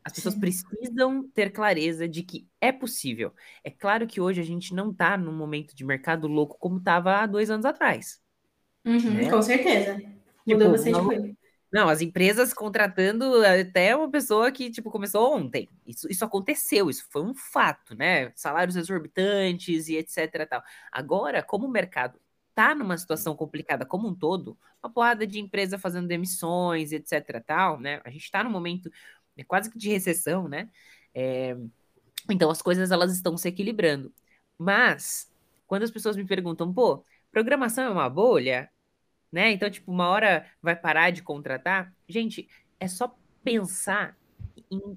As pessoas Sim. precisam ter clareza de que é possível. É claro que hoje a gente não está num momento de mercado louco como estava há dois anos atrás. Uhum, né? Com certeza. Mudou tipo, bastante não, coisa. Não, as empresas contratando até uma pessoa que, tipo, começou ontem. Isso, isso aconteceu, isso foi um fato, né? Salários exorbitantes e etc. Tal. Agora, como o mercado tá numa situação complicada como um todo, uma porrada de empresa fazendo demissões, etc. tal, né? A gente tá num momento né, quase que de recessão, né? É, então as coisas elas estão se equilibrando. Mas, quando as pessoas me perguntam, pô, programação é uma bolha? Né? Então, tipo, uma hora vai parar de contratar. Gente, é só pensar em,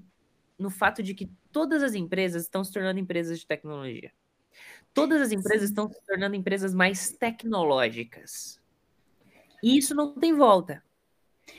no fato de que todas as empresas estão se tornando empresas de tecnologia. Todas as empresas estão se tornando empresas mais tecnológicas. E isso não tem volta.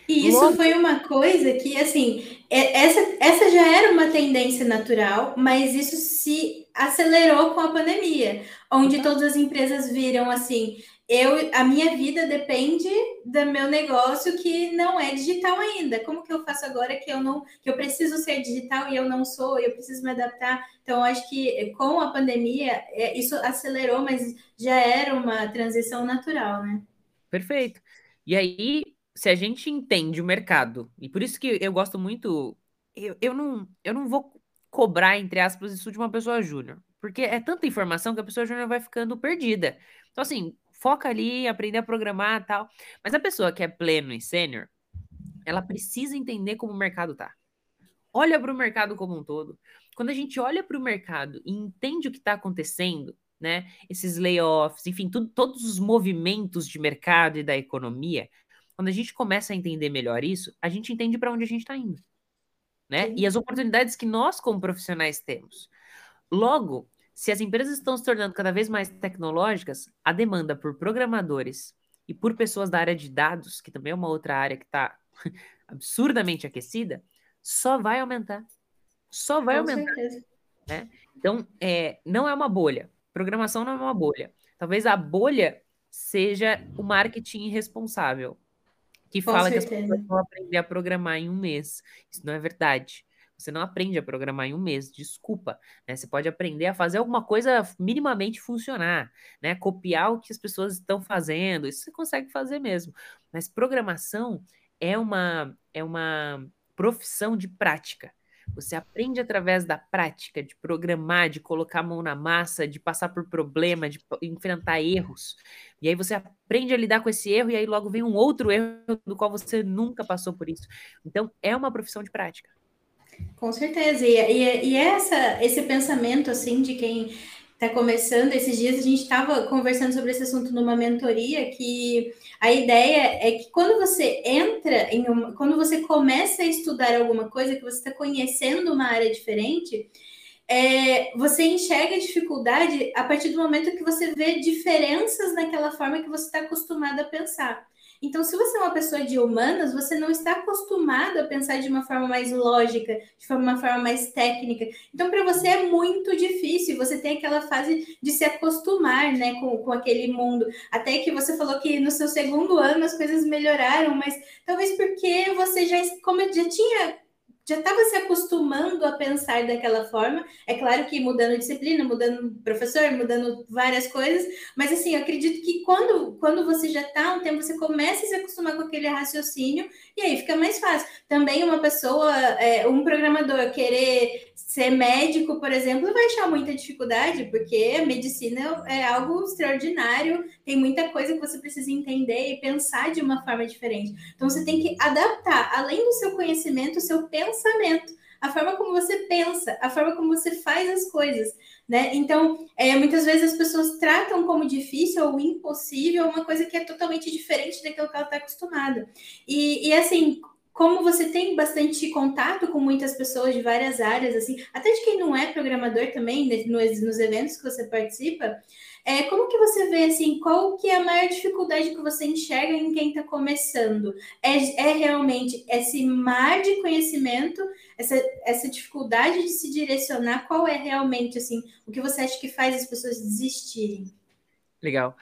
E isso Logo... foi uma coisa que, assim, é, essa, essa já era uma tendência natural, mas isso se acelerou com a pandemia, onde todas as empresas viram assim: eu, a minha vida depende do meu negócio que não é digital ainda. Como que eu faço agora que eu não, que eu preciso ser digital e eu não sou, eu preciso me adaptar? Então, acho que com a pandemia é, isso acelerou, mas já era uma transição natural, né? Perfeito. E aí, se a gente entende o mercado, e por isso que eu gosto muito, eu, eu não, eu não vou cobrar, entre aspas, isso de uma pessoa júnior, porque é tanta informação que a pessoa júnior vai ficando perdida. Então, assim, foca ali, aprender a programar tal. Mas a pessoa que é pleno e sênior, ela precisa entender como o mercado tá. Olha para o mercado como um todo. Quando a gente olha para o mercado e entende o que está acontecendo, né? Esses layoffs, enfim, tudo, todos os movimentos de mercado e da economia, quando a gente começa a entender melhor isso, a gente entende para onde a gente está indo, né? E as oportunidades que nós como profissionais temos. Logo, se as empresas estão se tornando cada vez mais tecnológicas, a demanda por programadores e por pessoas da área de dados, que também é uma outra área que está absurdamente aquecida, só vai aumentar. Só vai Com aumentar. certeza. Né? Então, é, não é uma bolha. Programação não é uma bolha. Talvez a bolha seja o marketing irresponsável, que Com fala que as certeza. pessoas vão aprender a programar em um mês. Isso não é verdade. Você não aprende a programar em um mês, desculpa. Né? Você pode aprender a fazer alguma coisa minimamente funcionar, né? Copiar o que as pessoas estão fazendo, isso você consegue fazer mesmo. Mas programação é uma, é uma profissão de prática. Você aprende através da prática, de programar, de colocar a mão na massa, de passar por problema, de enfrentar erros. E aí você aprende a lidar com esse erro, e aí logo vem um outro erro do qual você nunca passou por isso. Então, é uma profissão de prática. Com certeza. E, e, e essa, esse pensamento, assim, de quem está começando, esses dias a gente estava conversando sobre esse assunto numa mentoria, que a ideia é que quando você entra em uma, quando você começa a estudar alguma coisa, que você está conhecendo uma área diferente, é, você enxerga a dificuldade a partir do momento que você vê diferenças naquela forma que você está acostumado a pensar. Então, se você é uma pessoa de humanas, você não está acostumado a pensar de uma forma mais lógica, de uma forma mais técnica. Então, para você é muito difícil. Você tem aquela fase de se acostumar né, com, com aquele mundo. Até que você falou que no seu segundo ano as coisas melhoraram, mas talvez porque você já, como já tinha já estava se acostumando a pensar daquela forma. É claro que mudando disciplina, mudando professor, mudando várias coisas, mas assim, eu acredito que quando, quando você já está um tempo, você começa a se acostumar com aquele raciocínio e aí fica mais fácil. Também uma pessoa, é, um programador querer ser médico, por exemplo, vai achar muita dificuldade, porque a medicina é algo extraordinário, tem muita coisa que você precisa entender e pensar de uma forma diferente. Então você tem que adaptar, além do seu conhecimento, o seu pensamento, a forma como você pensa, a forma como você faz as coisas, né? Então, é, muitas vezes as pessoas tratam como difícil ou impossível uma coisa que é totalmente diferente daquilo que ela está acostumada. E, e assim, como você tem bastante contato com muitas pessoas de várias áreas, assim, até de quem não é programador também, né, nos, nos eventos que você participa, é, como que você vê, assim, qual que é a maior dificuldade que você enxerga em quem está começando? É, é realmente esse mar de conhecimento, essa, essa dificuldade de se direcionar, qual é realmente, assim, o que você acha que faz as pessoas desistirem? Legal.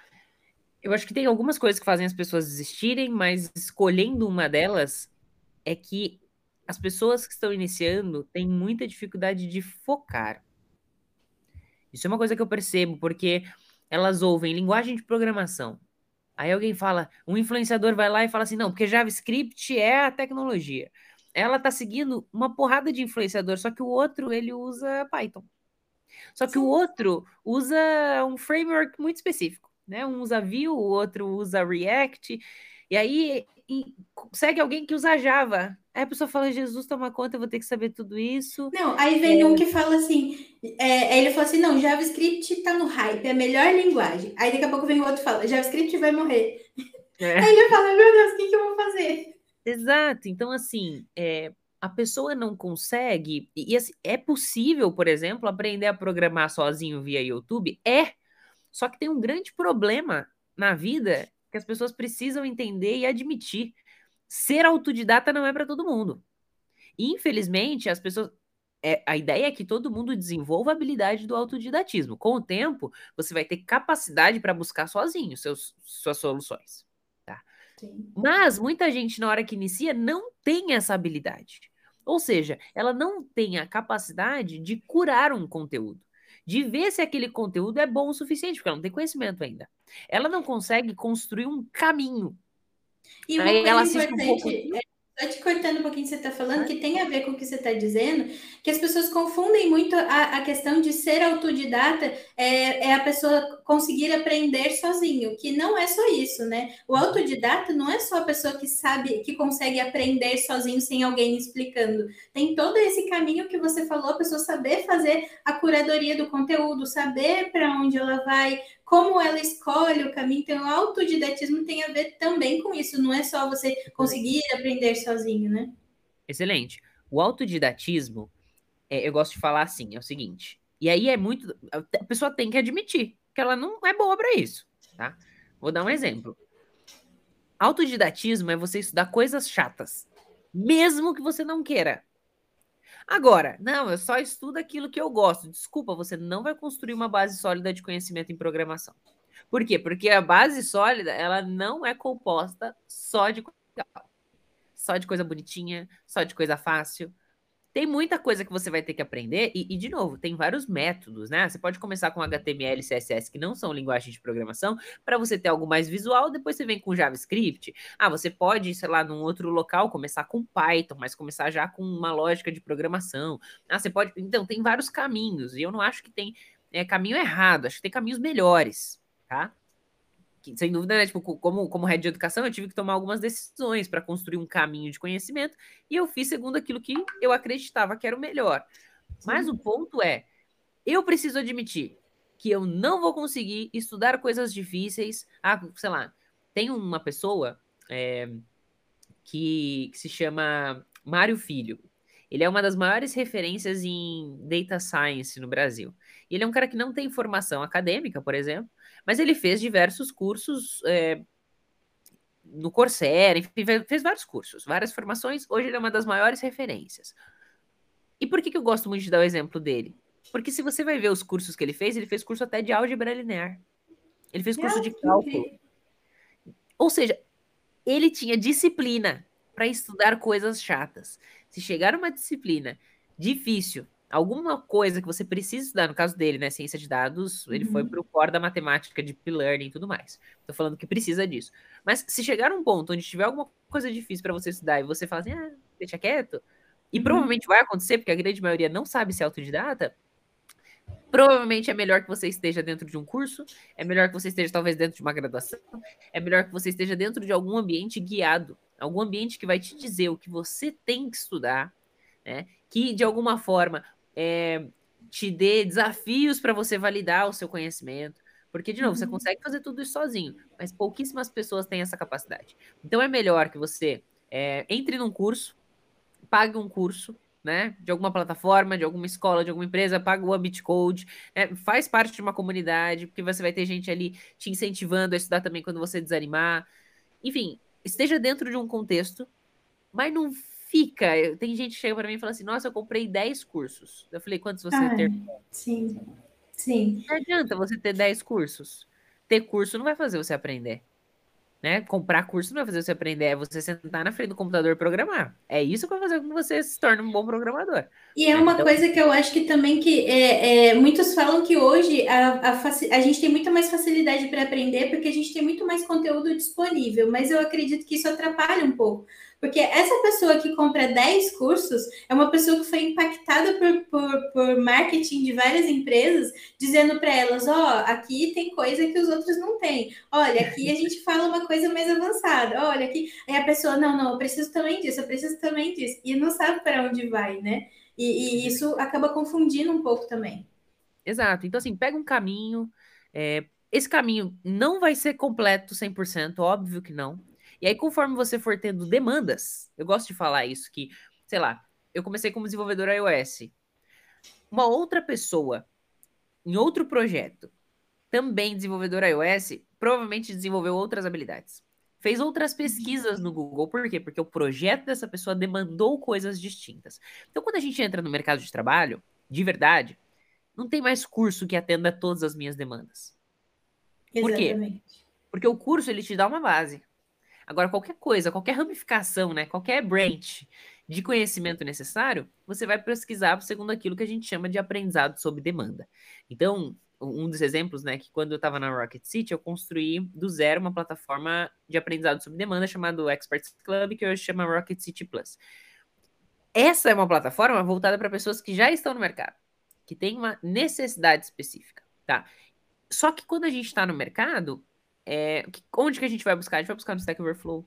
Eu acho que tem algumas coisas que fazem as pessoas desistirem, mas escolhendo uma delas, é que as pessoas que estão iniciando têm muita dificuldade de focar. Isso é uma coisa que eu percebo, porque elas ouvem linguagem de programação. Aí alguém fala, um influenciador vai lá e fala assim: não, porque JavaScript é a tecnologia. Ela tá seguindo uma porrada de influenciador, só que o outro ele usa Python. Só que Sim. o outro usa um framework muito específico, né? Um usa Vue, o outro usa React. E aí e segue alguém que usa Java. Aí a pessoa fala, Jesus, toma conta, eu vou ter que saber tudo isso. Não, aí vem é... um que fala assim, é, ele fala assim, não, JavaScript tá no hype, é a melhor linguagem. Aí daqui a pouco vem o outro e fala, JavaScript vai morrer. É. Aí ele fala, meu Deus, o que, que eu vou fazer? Exato, então assim, é, a pessoa não consegue, e, e assim, é possível, por exemplo, aprender a programar sozinho via YouTube? É, só que tem um grande problema na vida que as pessoas precisam entender e admitir. Ser autodidata não é para todo mundo. E, infelizmente, as pessoas. É, a ideia é que todo mundo desenvolva a habilidade do autodidatismo. Com o tempo, você vai ter capacidade para buscar sozinho seus, suas soluções. Mas muita gente, na hora que inicia, não tem essa habilidade. Ou seja, ela não tem a capacidade de curar um conteúdo de ver se aquele conteúdo é bom o suficiente, porque ela não tem conhecimento ainda. Ela não consegue construir um caminho. E uma Aí coisa ela importante, um pouco... só te cortando um pouquinho que você está falando, que tem a ver com o que você está dizendo, que as pessoas confundem muito a, a questão de ser autodidata, é, é, a pessoa conseguir aprender sozinho, que não é só isso, né? O autodidata não é só a pessoa que sabe, que consegue aprender sozinho sem alguém explicando. Tem todo esse caminho que você falou, a pessoa saber fazer a curadoria do conteúdo, saber para onde ela vai, como ela escolhe o caminho. Então, o autodidatismo tem a ver também com isso, não é só você conseguir aprender sozinho, né? Excelente. O autodidatismo, é, eu gosto de falar assim, é o seguinte, e aí é muito. A pessoa tem que admitir que ela não é boa para isso, tá? Vou dar um exemplo. Autodidatismo é você estudar coisas chatas. mesmo que você não queira. Agora, não, eu só estudo aquilo que eu gosto. Desculpa, você não vai construir uma base sólida de conhecimento em programação. Por quê? Porque a base sólida, ela não é composta só de só de coisa bonitinha, só de coisa fácil. Tem muita coisa que você vai ter que aprender, e, e, de novo, tem vários métodos, né? Você pode começar com HTML CSS, que não são linguagens de programação, para você ter algo mais visual, depois você vem com JavaScript. Ah, você pode, sei lá, num outro local, começar com Python, mas começar já com uma lógica de programação. Ah, você pode. Então, tem vários caminhos, e eu não acho que tem é, caminho errado, acho que tem caminhos melhores, tá? Sem dúvida, né, tipo, como, como head de educação, eu tive que tomar algumas decisões para construir um caminho de conhecimento e eu fiz segundo aquilo que eu acreditava que era o melhor. Sim. Mas o ponto é, eu preciso admitir que eu não vou conseguir estudar coisas difíceis. Ah, sei lá, tem uma pessoa é, que, que se chama Mário Filho. Ele é uma das maiores referências em data science no Brasil. E ele é um cara que não tem formação acadêmica, por exemplo, mas ele fez diversos cursos é, no Coursera, enfim, fez vários cursos, várias formações. Hoje ele é uma das maiores referências. E por que, que eu gosto muito de dar o exemplo dele? Porque se você vai ver os cursos que ele fez, ele fez curso até de álgebra linear. Ele fez curso de cálculo. Ou seja, ele tinha disciplina para estudar coisas chatas. Se chegar uma disciplina difícil, alguma coisa que você precisa estudar, no caso dele, né, ciência de dados, ele uhum. foi para o core da matemática, de learning e tudo mais. Estou falando que precisa disso. Mas se chegar um ponto onde tiver alguma coisa difícil para você estudar e você fala assim, ah, deixa quieto, e uhum. provavelmente vai acontecer, porque a grande maioria não sabe ser autodidata, Provavelmente é melhor que você esteja dentro de um curso, é melhor que você esteja talvez dentro de uma graduação, é melhor que você esteja dentro de algum ambiente guiado, algum ambiente que vai te dizer o que você tem que estudar, né? Que de alguma forma é, te dê desafios para você validar o seu conhecimento. Porque, de novo, uhum. você consegue fazer tudo isso sozinho, mas pouquíssimas pessoas têm essa capacidade. Então é melhor que você é, entre num curso, pague um curso, né? De alguma plataforma, de alguma escola, de alguma empresa, paga o Ambit Code, né, faz parte de uma comunidade, porque você vai ter gente ali te incentivando a estudar também quando você desanimar. Enfim, esteja dentro de um contexto, mas não fica. Tem gente que chega para mim e fala assim: Nossa, eu comprei 10 cursos. Eu falei: Quantos você ter? Sim, sim. Não adianta você ter 10 cursos. Ter curso não vai fazer você aprender. Né? Comprar curso não vai fazer você aprender, é você sentar na frente do computador e programar. É isso que vai fazer com que você se torne um bom programador. E é uma então... coisa que eu acho que também que é, é, muitos falam que hoje a, a, a gente tem muito mais facilidade para aprender porque a gente tem muito mais conteúdo disponível, mas eu acredito que isso atrapalha um pouco. Porque essa pessoa que compra 10 cursos é uma pessoa que foi impactada por, por, por marketing de várias empresas, dizendo para elas: ó, oh, aqui tem coisa que os outros não têm. Olha, aqui a gente fala uma coisa mais avançada. Olha, aqui. Aí a pessoa: não, não, eu preciso também disso, eu preciso também disso. E não sabe para onde vai, né? E, e, isso acaba confundindo um pouco também. Exato. Então, assim, pega um caminho. É, esse caminho não vai ser completo 100%, óbvio que não. E aí, conforme você for tendo demandas, eu gosto de falar isso, que, sei lá, eu comecei como desenvolvedor iOS. Uma outra pessoa, em outro projeto, também desenvolvedor iOS, provavelmente desenvolveu outras habilidades. Fez outras pesquisas no Google. Por quê? Porque o projeto dessa pessoa demandou coisas distintas. Então, quando a gente entra no mercado de trabalho, de verdade, não tem mais curso que atenda todas as minhas demandas. Por Exatamente. quê? Porque o curso ele te dá uma base. Agora, qualquer coisa, qualquer ramificação, né, qualquer branch de conhecimento necessário, você vai pesquisar segundo aquilo que a gente chama de aprendizado sob demanda. Então, um dos exemplos, né, que quando eu estava na Rocket City, eu construí do zero uma plataforma de aprendizado sob demanda chamada Experts Club, que hoje chama Rocket City Plus. Essa é uma plataforma voltada para pessoas que já estão no mercado, que têm uma necessidade específica, tá? Só que quando a gente está no mercado, é, onde que a gente vai buscar? A gente vai buscar no Stack Overflow.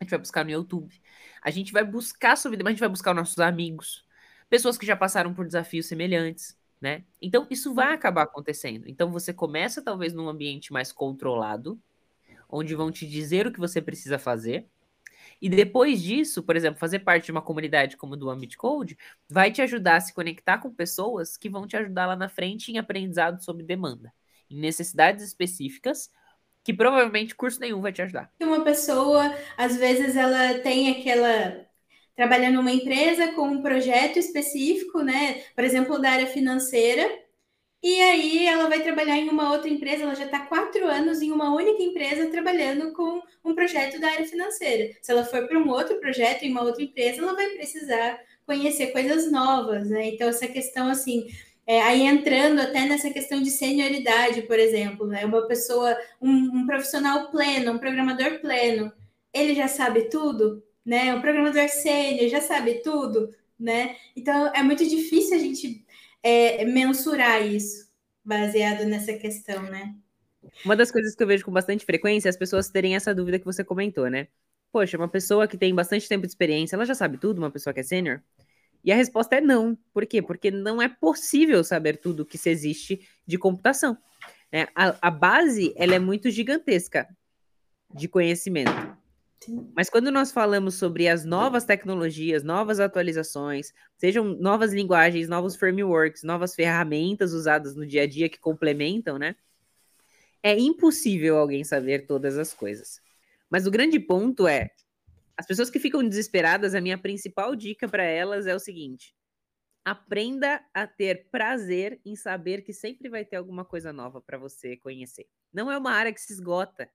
A gente vai buscar no YouTube. A gente vai buscar sobre, mas a gente vai buscar os nossos amigos, pessoas que já passaram por desafios semelhantes, né? Então isso vai acabar acontecendo. Então você começa talvez num ambiente mais controlado, onde vão te dizer o que você precisa fazer. E depois disso, por exemplo, fazer parte de uma comunidade como do Ambit Code vai te ajudar a se conectar com pessoas que vão te ajudar lá na frente em aprendizado sob demanda, em necessidades específicas que provavelmente curso nenhum vai te ajudar. Uma pessoa, às vezes, ela tem aquela trabalha numa empresa com um projeto específico, né? Por exemplo, da área financeira, e aí ela vai trabalhar em uma outra empresa, ela já está quatro anos em uma única empresa trabalhando com um projeto da área financeira. Se ela for para um outro projeto em uma outra empresa, ela vai precisar conhecer coisas novas, né? Então, essa questão assim. É, aí entrando até nessa questão de senioridade, por exemplo, né? Uma pessoa, um, um profissional pleno, um programador pleno, ele já sabe tudo, né? O programador sênior já sabe tudo, né? Então é muito difícil a gente é, mensurar isso, baseado nessa questão, né? Uma das coisas que eu vejo com bastante frequência é as pessoas terem essa dúvida que você comentou, né? Poxa, uma pessoa que tem bastante tempo de experiência, ela já sabe tudo, uma pessoa que é sênior? E a resposta é não. Por quê? Porque não é possível saber tudo que se existe de computação. Né? A, a base, ela é muito gigantesca de conhecimento. Mas quando nós falamos sobre as novas tecnologias, novas atualizações, sejam novas linguagens, novos frameworks, novas ferramentas usadas no dia a dia que complementam, né? É impossível alguém saber todas as coisas. Mas o grande ponto é, as pessoas que ficam desesperadas, a minha principal dica para elas é o seguinte: aprenda a ter prazer em saber que sempre vai ter alguma coisa nova para você conhecer. Não é uma área que se esgota.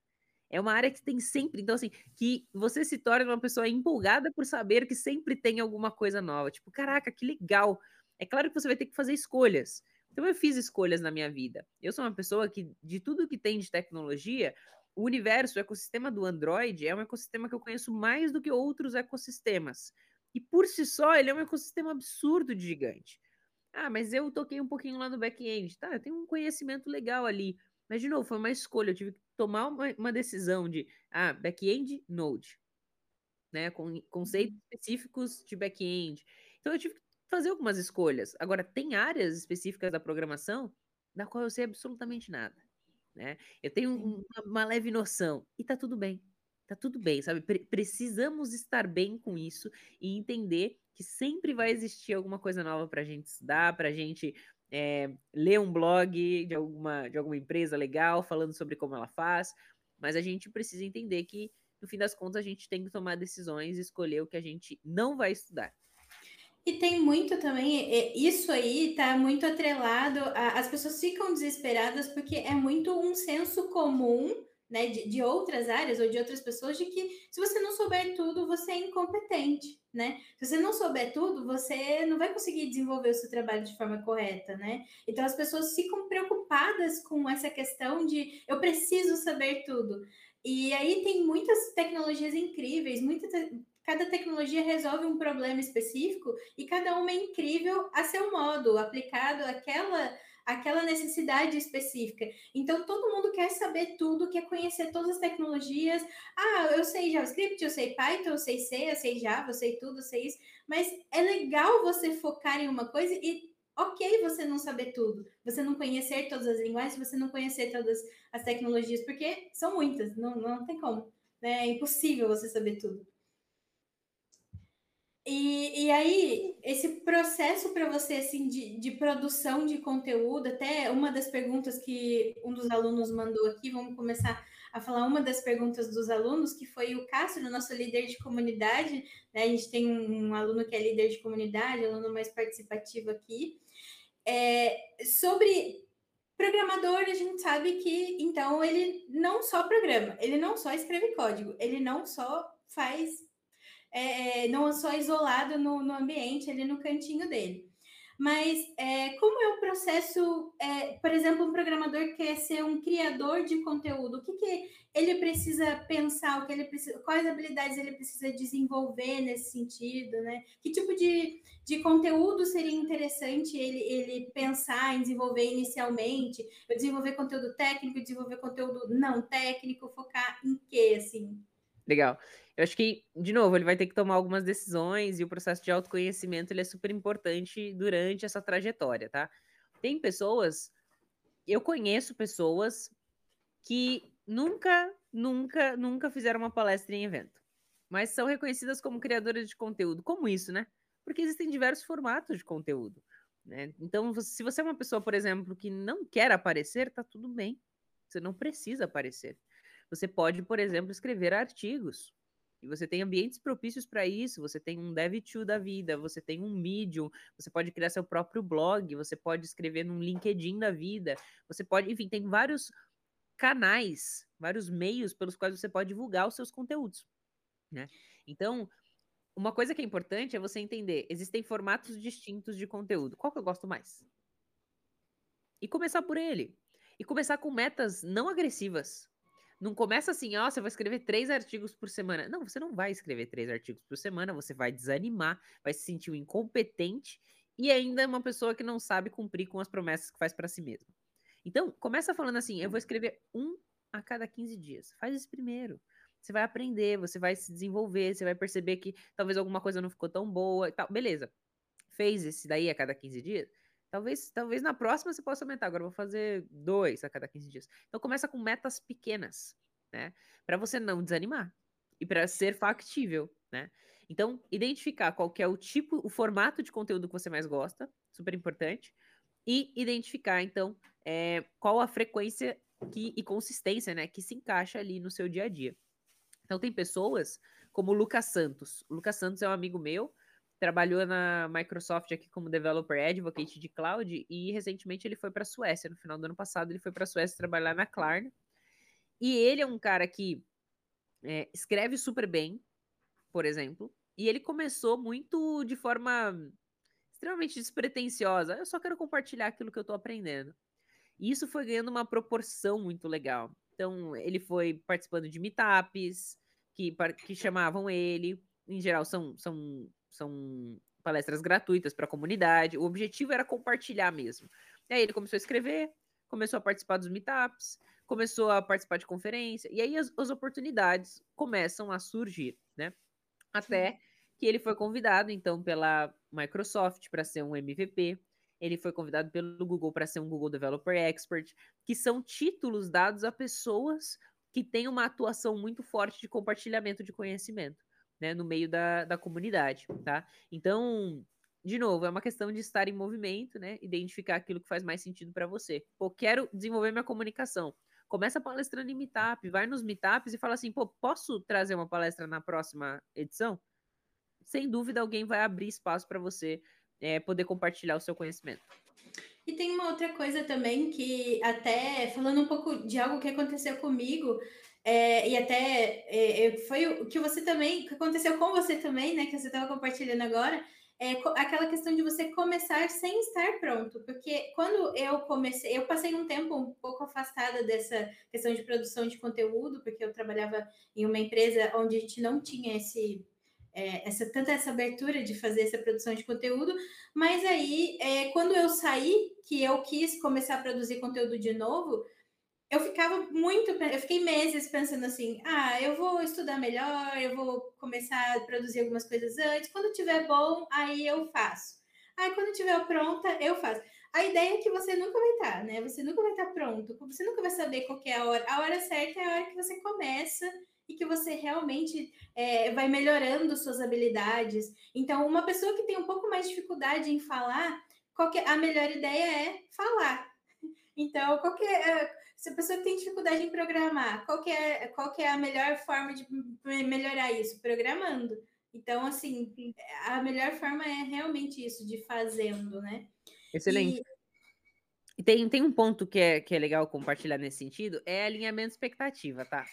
É uma área que tem sempre, então assim, que você se torna uma pessoa empolgada por saber que sempre tem alguma coisa nova. Tipo, caraca, que legal. É claro que você vai ter que fazer escolhas. Então eu fiz escolhas na minha vida. Eu sou uma pessoa que de tudo que tem de tecnologia, o universo, o ecossistema do Android é um ecossistema que eu conheço mais do que outros ecossistemas. E por si só, ele é um ecossistema absurdo de gigante. Ah, mas eu toquei um pouquinho lá no back-end. Tá, eu tenho um conhecimento legal ali. Mas, de novo, foi uma escolha. Eu tive que tomar uma, uma decisão de ah, back-end, Node. Né, com conceitos uhum. específicos de back-end. Então, eu tive que fazer algumas escolhas. Agora, tem áreas específicas da programação da qual eu sei absolutamente nada. Né? Eu tenho uma, uma leve noção. E tá tudo bem. Tá tudo bem, sabe? Pre precisamos estar bem com isso e entender que sempre vai existir alguma coisa nova para a gente estudar, para a gente é, ler um blog de alguma, de alguma empresa legal falando sobre como ela faz, mas a gente precisa entender que, no fim das contas, a gente tem que tomar decisões e escolher o que a gente não vai estudar. E tem muito também, isso aí tá muito atrelado, a, as pessoas ficam desesperadas porque é muito um senso comum né, de, de, outras áreas ou de outras pessoas, de que se você não souber tudo, você é incompetente, né? Se você não souber tudo, você não vai conseguir desenvolver o seu trabalho de forma correta, né? Então as pessoas ficam preocupadas com essa questão de eu preciso saber tudo. E aí tem muitas tecnologias incríveis, muita. Cada tecnologia resolve um problema específico e cada uma é incrível a seu modo, aplicado àquela aquela necessidade específica. Então, todo mundo quer saber tudo, quer conhecer todas as tecnologias. Ah, eu sei JavaScript, eu sei Python, eu sei C, eu sei Java, eu sei tudo, eu sei isso. Mas é legal você focar em uma coisa e ok você não saber tudo, você não conhecer todas as linguagens, você não conhecer todas as tecnologias, porque são muitas, não, não tem como. Né? É impossível você saber tudo. E, e aí, esse processo para você, assim, de, de produção de conteúdo, até uma das perguntas que um dos alunos mandou aqui, vamos começar a falar uma das perguntas dos alunos, que foi o Cássio, nosso líder de comunidade, né? A gente tem um, aluno que é líder de comunidade, aluno mais participativo aqui. É, sobre programador, a gente sabe que, então, ele não só programa, ele não só escreve código, ele não só faz é, é, não só isolado no, no, ambiente, ali no cantinho dele. Mas é, como é o processo, é, por exemplo, um programador quer ser um criador de conteúdo, o que, que ele precisa pensar, o que ele precisa, quais habilidades ele precisa desenvolver nesse sentido, né? Que tipo de, de conteúdo seria interessante ele, ele pensar em desenvolver inicialmente? Eu desenvolver conteúdo técnico, desenvolver conteúdo não técnico, focar em quê, assim? Legal. Eu acho que, de novo, ele vai ter que tomar algumas decisões e o processo de autoconhecimento ele é super importante durante essa trajetória, tá? Tem pessoas, eu conheço pessoas que nunca, nunca, nunca fizeram uma palestra em evento, mas são reconhecidas como criadoras de conteúdo. Como isso, né? Porque existem diversos formatos de conteúdo. Né? Então, se você é uma pessoa, por exemplo, que não quer aparecer, tá tudo bem. Você não precisa aparecer. Você pode, por exemplo, escrever artigos. E você tem ambientes propícios para isso, você tem um DevTool da vida, você tem um Medium, você pode criar seu próprio blog, você pode escrever num LinkedIn da vida, você pode, enfim, tem vários canais, vários meios pelos quais você pode divulgar os seus conteúdos, né? Então, uma coisa que é importante é você entender, existem formatos distintos de conteúdo. Qual que eu gosto mais? E começar por ele. E começar com metas não agressivas. Não começa assim, ó, você vai escrever três artigos por semana. Não, você não vai escrever três artigos por semana, você vai desanimar, vai se sentir um incompetente e ainda uma pessoa que não sabe cumprir com as promessas que faz para si mesma. Então, começa falando assim, eu vou escrever um a cada 15 dias. Faz esse primeiro. Você vai aprender, você vai se desenvolver, você vai perceber que talvez alguma coisa não ficou tão boa e tal. Beleza. Fez esse daí a cada 15 dias? Talvez, talvez na próxima você possa aumentar. Agora vou fazer dois a cada 15 dias. Então começa com metas pequenas, né? Para você não desanimar e para ser factível, né? Então, identificar qual é o tipo, o formato de conteúdo que você mais gosta, super importante, e identificar, então, é, qual a frequência que, e consistência, né, que se encaixa ali no seu dia a dia. Então, tem pessoas como o Lucas Santos. O Lucas Santos é um amigo meu, trabalhou na Microsoft aqui como Developer Advocate de Cloud e recentemente ele foi para a Suécia. No final do ano passado, ele foi para a Suécia trabalhar na Klarna. E ele é um cara que é, escreve super bem, por exemplo, e ele começou muito de forma extremamente despretensiosa. Eu só quero compartilhar aquilo que eu estou aprendendo. E isso foi ganhando uma proporção muito legal. Então, ele foi participando de meetups que, que chamavam ele. Em geral, são, são são palestras gratuitas para a comunidade. O objetivo era compartilhar mesmo. E aí ele começou a escrever, começou a participar dos meetups, começou a participar de conferência, e aí as, as oportunidades começam a surgir, né? Até Sim. que ele foi convidado, então, pela Microsoft para ser um MVP. Ele foi convidado pelo Google para ser um Google Developer Expert, que são títulos dados a pessoas que têm uma atuação muito forte de compartilhamento de conhecimento né, no meio da, da comunidade, tá? Então, de novo, é uma questão de estar em movimento, né? Identificar aquilo que faz mais sentido para você. Pô, quero desenvolver minha comunicação. Começa palestrando em meetup, vai nos meetups e fala assim, pô, posso trazer uma palestra na próxima edição? Sem dúvida, alguém vai abrir espaço para você é, poder compartilhar o seu conhecimento. E tem uma outra coisa também que, até falando um pouco de algo que aconteceu comigo, é, e até é, é, foi o que você também, que aconteceu com você também, né? Que você estava compartilhando agora, é aquela questão de você começar sem estar pronto. Porque quando eu comecei, eu passei um tempo um pouco afastada dessa questão de produção de conteúdo, porque eu trabalhava em uma empresa onde a gente não tinha esse. É, essa tanta essa abertura de fazer essa produção de conteúdo, mas aí é, quando eu saí, que eu quis começar a produzir conteúdo de novo, eu ficava muito, eu fiquei meses pensando assim, ah, eu vou estudar melhor, eu vou começar a produzir algumas coisas antes, quando tiver bom, aí eu faço. Aí quando tiver pronta, eu faço. A ideia é que você nunca vai estar, né? Você nunca vai estar pronto, você nunca vai saber qual é a hora. A hora certa é a hora que você começa e que você realmente é, vai melhorando suas habilidades. Então, uma pessoa que tem um pouco mais de dificuldade em falar, qualquer, a melhor ideia é falar. Então, qualquer, é, se a pessoa tem dificuldade em programar, qual que é, qual que é a melhor forma de melhorar isso? Programando. Então, assim, a melhor forma é realmente isso, de fazendo, né? Excelente. E... Tem, tem um ponto que é, que é legal compartilhar nesse sentido, é alinhamento expectativa, tá?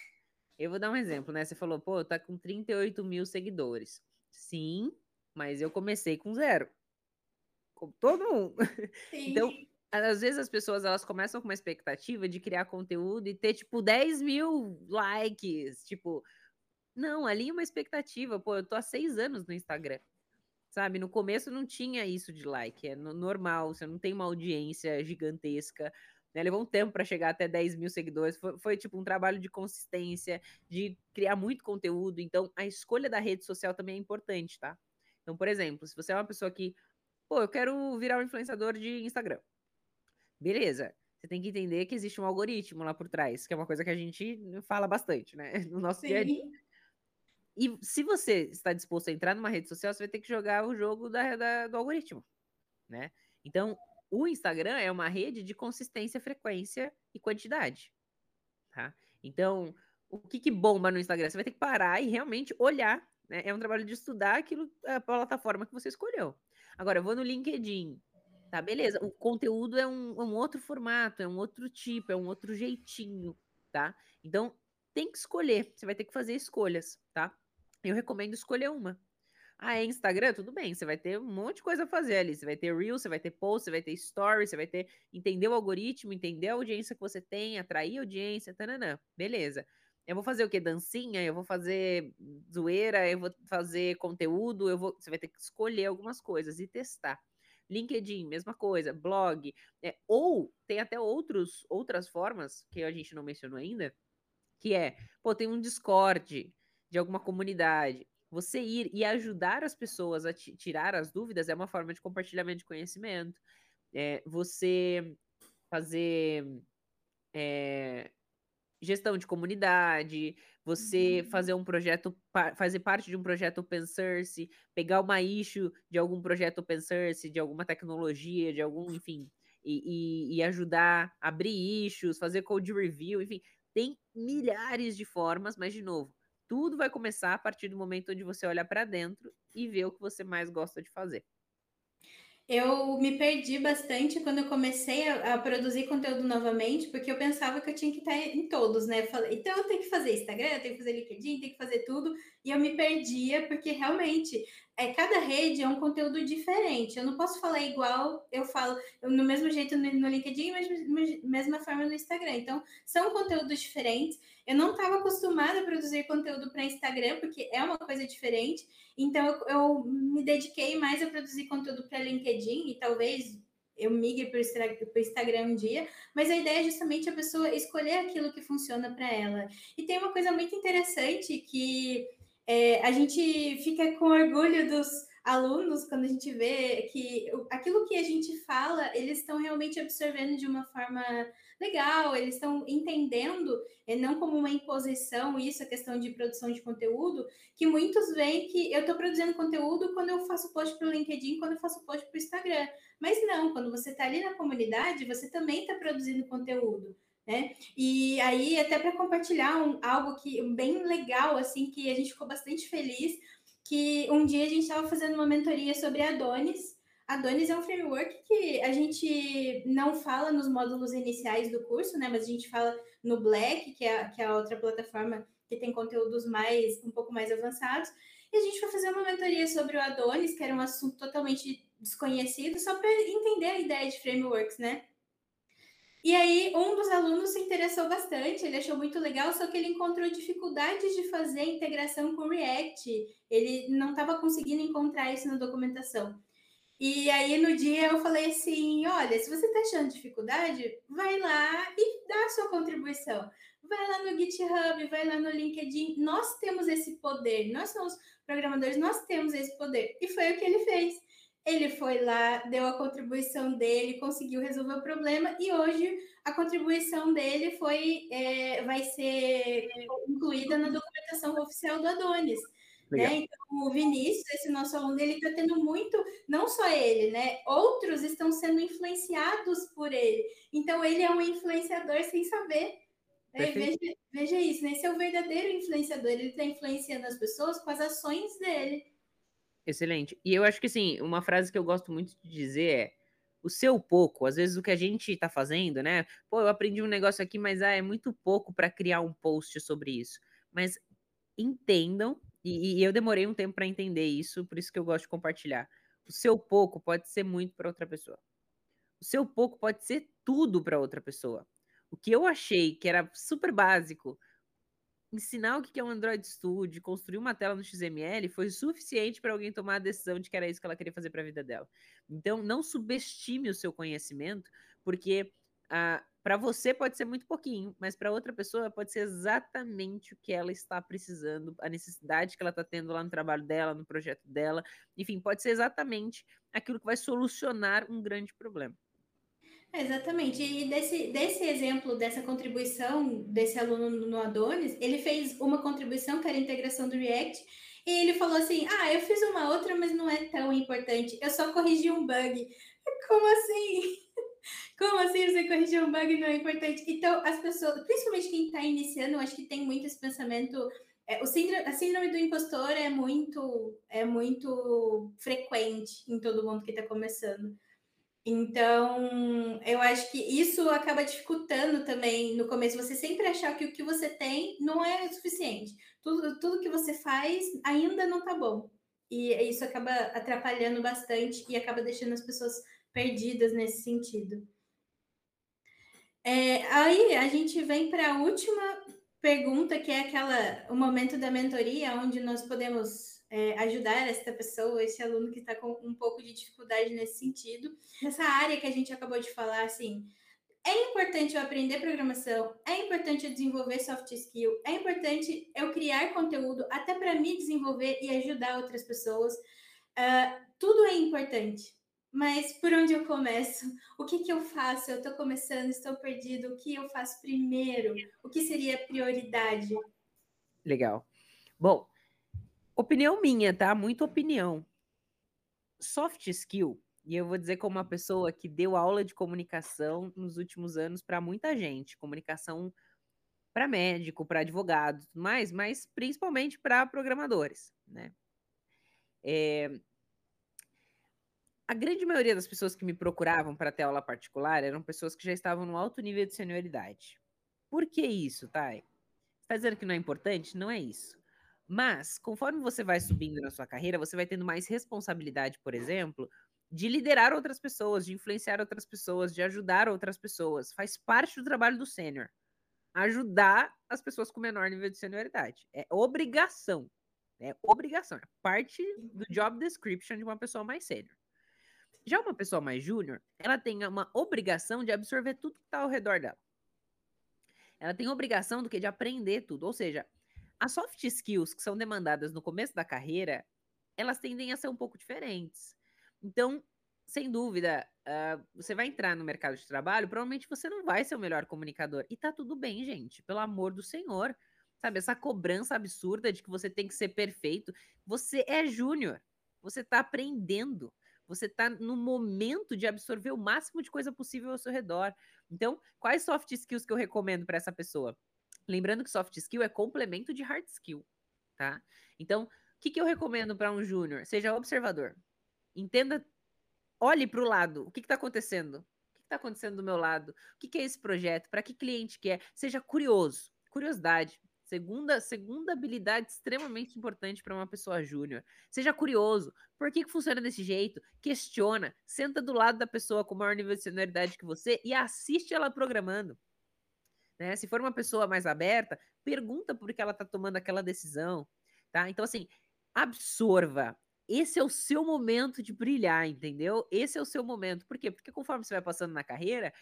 Eu vou dar um exemplo, né? Você falou, pô, tá com 38 mil seguidores. Sim, mas eu comecei com zero. Como todo mundo. Sim. Então, às vezes as pessoas elas começam com uma expectativa de criar conteúdo e ter, tipo, 10 mil likes. Tipo, não, ali é uma expectativa. Pô, eu tô há seis anos no Instagram. Sabe? No começo não tinha isso de like. É normal, você não tem uma audiência gigantesca. Né? Levou um tempo para chegar até 10 mil seguidores. Foi, foi, tipo um trabalho de consistência, de criar muito conteúdo. Então, a escolha da rede social também é importante, tá? Então, por exemplo, se você é uma pessoa que, pô, eu quero virar um influenciador de Instagram. Beleza. Você tem que entender que existe um algoritmo lá por trás, que é uma coisa que a gente fala bastante, né? No nosso Sim. dia a dia. E se você está disposto a entrar numa rede social, você vai ter que jogar o jogo da, da, do algoritmo, né? Então, o Instagram é uma rede de consistência, frequência e quantidade, tá? Então, o que, que bomba no Instagram? Você vai ter que parar e realmente olhar. Né? É um trabalho de estudar aquilo, a plataforma que você escolheu. Agora, eu vou no LinkedIn. Tá, beleza. O conteúdo é um, é um outro formato, é um outro tipo, é um outro jeitinho, tá? Então, tem que escolher. Você vai ter que fazer escolhas, tá? Eu recomendo escolher uma. Ah, é Instagram? Tudo bem, você vai ter um monte de coisa a fazer ali. Você vai ter Reels, você vai ter Post, você vai ter Story, você vai ter entender o algoritmo, entender a audiência que você tem, atrair audiência, tananã. Beleza. Eu vou fazer o quê? Dancinha? Eu vou fazer zoeira? Eu vou fazer conteúdo? Eu vou... Você vai ter que escolher algumas coisas e testar. LinkedIn, mesma coisa, blog. É, ou tem até outros, outras formas que a gente não mencionou ainda, que é, pô, tem um Discord de alguma comunidade. Você ir e ajudar as pessoas a tirar as dúvidas é uma forma de compartilhamento de conhecimento. É, você fazer é, gestão de comunidade, você fazer um projeto, fazer parte de um projeto open source, pegar uma issue de algum projeto open source, de alguma tecnologia, de algum, enfim, e, e, e ajudar, abrir issues, fazer code review, enfim, tem milhares de formas, mas de novo, tudo vai começar a partir do momento onde você olha para dentro e vê o que você mais gosta de fazer. Eu me perdi bastante quando eu comecei a, a, produzir conteúdo novamente, porque eu pensava que eu tinha que estar em todos, né? Eu falei, então eu tenho que fazer Instagram, eu tenho que fazer LinkedIn, tenho que fazer tudo, e eu me perdia, porque realmente é, cada rede é um conteúdo diferente. Eu não posso falar igual, eu falo eu, no mesmo jeito no, no LinkedIn, mas mesma forma no Instagram. Então, são conteúdos diferentes. Eu não estava acostumada a produzir conteúdo para Instagram, porque é uma coisa diferente. Então, eu, eu me dediquei mais a produzir conteúdo para LinkedIn e talvez eu migre para o Instagram um dia, mas a ideia é justamente a pessoa escolher aquilo que funciona para ela. E tem uma coisa muito interessante que é, a gente fica com orgulho dos alunos quando a gente vê que aquilo que a gente fala, eles estão realmente absorvendo de uma forma legal, eles estão entendendo, é, não como uma imposição, isso, a questão de produção de conteúdo, que muitos veem que eu estou produzindo conteúdo quando eu faço post para o LinkedIn, quando eu faço post para o Instagram. Mas não, quando você está ali na comunidade, você também está produzindo conteúdo né? E aí, até para compartilhar um, algo que bem legal, assim, que a gente ficou bastante feliz, que um dia a gente estava fazendo uma mentoria sobre Adonis. Adonis é um framework que a gente não fala nos módulos iniciais do curso, né? Mas a gente fala no Black, que é, que é a outra plataforma que tem conteúdos mais um pouco mais avançados. E a gente foi fazer uma mentoria sobre o Adonis, que era um assunto totalmente desconhecido, só para entender a ideia de frameworks, né? E aí, um dos alunos se interessou bastante, ele achou muito legal, só que ele encontrou dificuldades de fazer a integração com React. Ele não estava conseguindo encontrar isso na documentação. E aí, no dia, eu falei assim: olha, se você está achando dificuldade, vai lá e dá a sua contribuição. Vai lá no GitHub, vai lá no LinkedIn. Nós temos esse poder, nós somos programadores, nós temos esse poder. E foi o que ele fez. Ele foi lá, deu a contribuição dele, conseguiu resolver o problema e hoje a contribuição dele foi é, vai ser incluída na documentação oficial do Adonis. Né? Então, o Vinícius, esse nosso aluno, ele está tendo muito, não só ele, né? Outros estão sendo influenciados por ele. Então, ele é um influenciador sem saber. Né? Veja, veja, isso, né? Esse é o verdadeiro influenciador. Ele está influenciando as pessoas com as ações dele. Excelente. E eu acho que, assim, uma frase que eu gosto muito de dizer é o seu pouco, às vezes o que a gente tá fazendo, né? Pô, eu aprendi um negócio aqui, mas ah, é muito pouco para criar um post sobre isso. Mas entendam, e, e eu demorei um tempo para entender isso, por isso que eu gosto de compartilhar. O seu pouco pode ser muito para outra pessoa. O seu pouco pode ser tudo para outra pessoa. O que eu achei que era super básico ensinar o que é um Android Studio, construir uma tela no XML foi suficiente para alguém tomar a decisão de que era isso que ela queria fazer para a vida dela. Então, não subestime o seu conhecimento, porque ah, para você pode ser muito pouquinho, mas para outra pessoa pode ser exatamente o que ela está precisando, a necessidade que ela está tendo lá no trabalho dela, no projeto dela. Enfim, pode ser exatamente aquilo que vai solucionar um grande problema. Exatamente. E desse, desse exemplo, dessa contribuição desse aluno no Adonis, ele fez uma contribuição que era a integração do React, e ele falou assim: Ah, eu fiz uma outra, mas não é tão importante. Eu só corrigi um bug. Como assim? Como assim você corrigir um bug não é importante? Então, as pessoas, principalmente quem está iniciando, eu acho que tem muito esse pensamento. É, o síndrome, a síndrome do impostor é muito, é muito frequente em todo mundo que está começando. Então, eu acho que isso acaba dificultando também no começo. Você sempre achar que o que você tem não é suficiente. Tudo, tudo que você faz ainda não está bom. E isso acaba atrapalhando bastante e acaba deixando as pessoas perdidas nesse sentido. É, aí a gente vem para a última pergunta, que é aquela o momento da mentoria, onde nós podemos é, ajudar essa pessoa, esse aluno que está com um pouco de dificuldade nesse sentido. Nessa área que a gente acabou de falar, assim, é importante eu aprender programação, é importante eu desenvolver soft skill, é importante eu criar conteúdo até para me desenvolver e ajudar outras pessoas. Uh, tudo é importante. Mas por onde eu começo? O que, que eu faço? Eu estou começando, estou perdido. O que eu faço primeiro? O que seria prioridade? Legal. Bom, opinião minha, tá? Muita opinião. Soft skill, e eu vou dizer como uma pessoa que deu aula de comunicação nos últimos anos para muita gente, comunicação para médico, para advogado, mais, mas principalmente para programadores, né? É, a grande maioria das pessoas que me procuravam para ter aula particular eram pessoas que já estavam no alto nível de senioridade. Por que isso, Thay? Está dizendo que não é importante? Não é isso. Mas, conforme você vai subindo na sua carreira, você vai tendo mais responsabilidade, por exemplo, de liderar outras pessoas, de influenciar outras pessoas, de ajudar outras pessoas. Faz parte do trabalho do sênior. Ajudar as pessoas com menor nível de senioridade. É obrigação. É obrigação. É parte do job description de uma pessoa mais sênior. Já uma pessoa mais júnior, ela tem uma obrigação de absorver tudo que está ao redor dela. Ela tem obrigação do que de aprender tudo, ou seja, as soft skills que são demandadas no começo da carreira, elas tendem a ser um pouco diferentes. Então, sem dúvida, uh, você vai entrar no mercado de trabalho, provavelmente você não vai ser o melhor comunicador. E tá tudo bem, gente, pelo amor do Senhor. Sabe, essa cobrança absurda de que você tem que ser perfeito. Você é júnior, você tá aprendendo. Você está no momento de absorver o máximo de coisa possível ao seu redor. Então, quais soft skills que eu recomendo para essa pessoa? Lembrando que soft skill é complemento de hard skill, tá? Então, o que, que eu recomendo para um júnior? Seja observador. Entenda, olhe para o lado. O que está acontecendo? O que está acontecendo do meu lado? O que, que é esse projeto? Para que cliente que é? Seja curioso. Curiosidade. Segunda, segunda habilidade extremamente importante para uma pessoa júnior. Seja curioso. Por que, que funciona desse jeito? Questiona. Senta do lado da pessoa com maior nível de senioridade que você e assiste ela programando. Né? Se for uma pessoa mais aberta, pergunta por que ela está tomando aquela decisão. Tá? Então, assim, absorva. Esse é o seu momento de brilhar, entendeu? Esse é o seu momento. Por quê? Porque conforme você vai passando na carreira,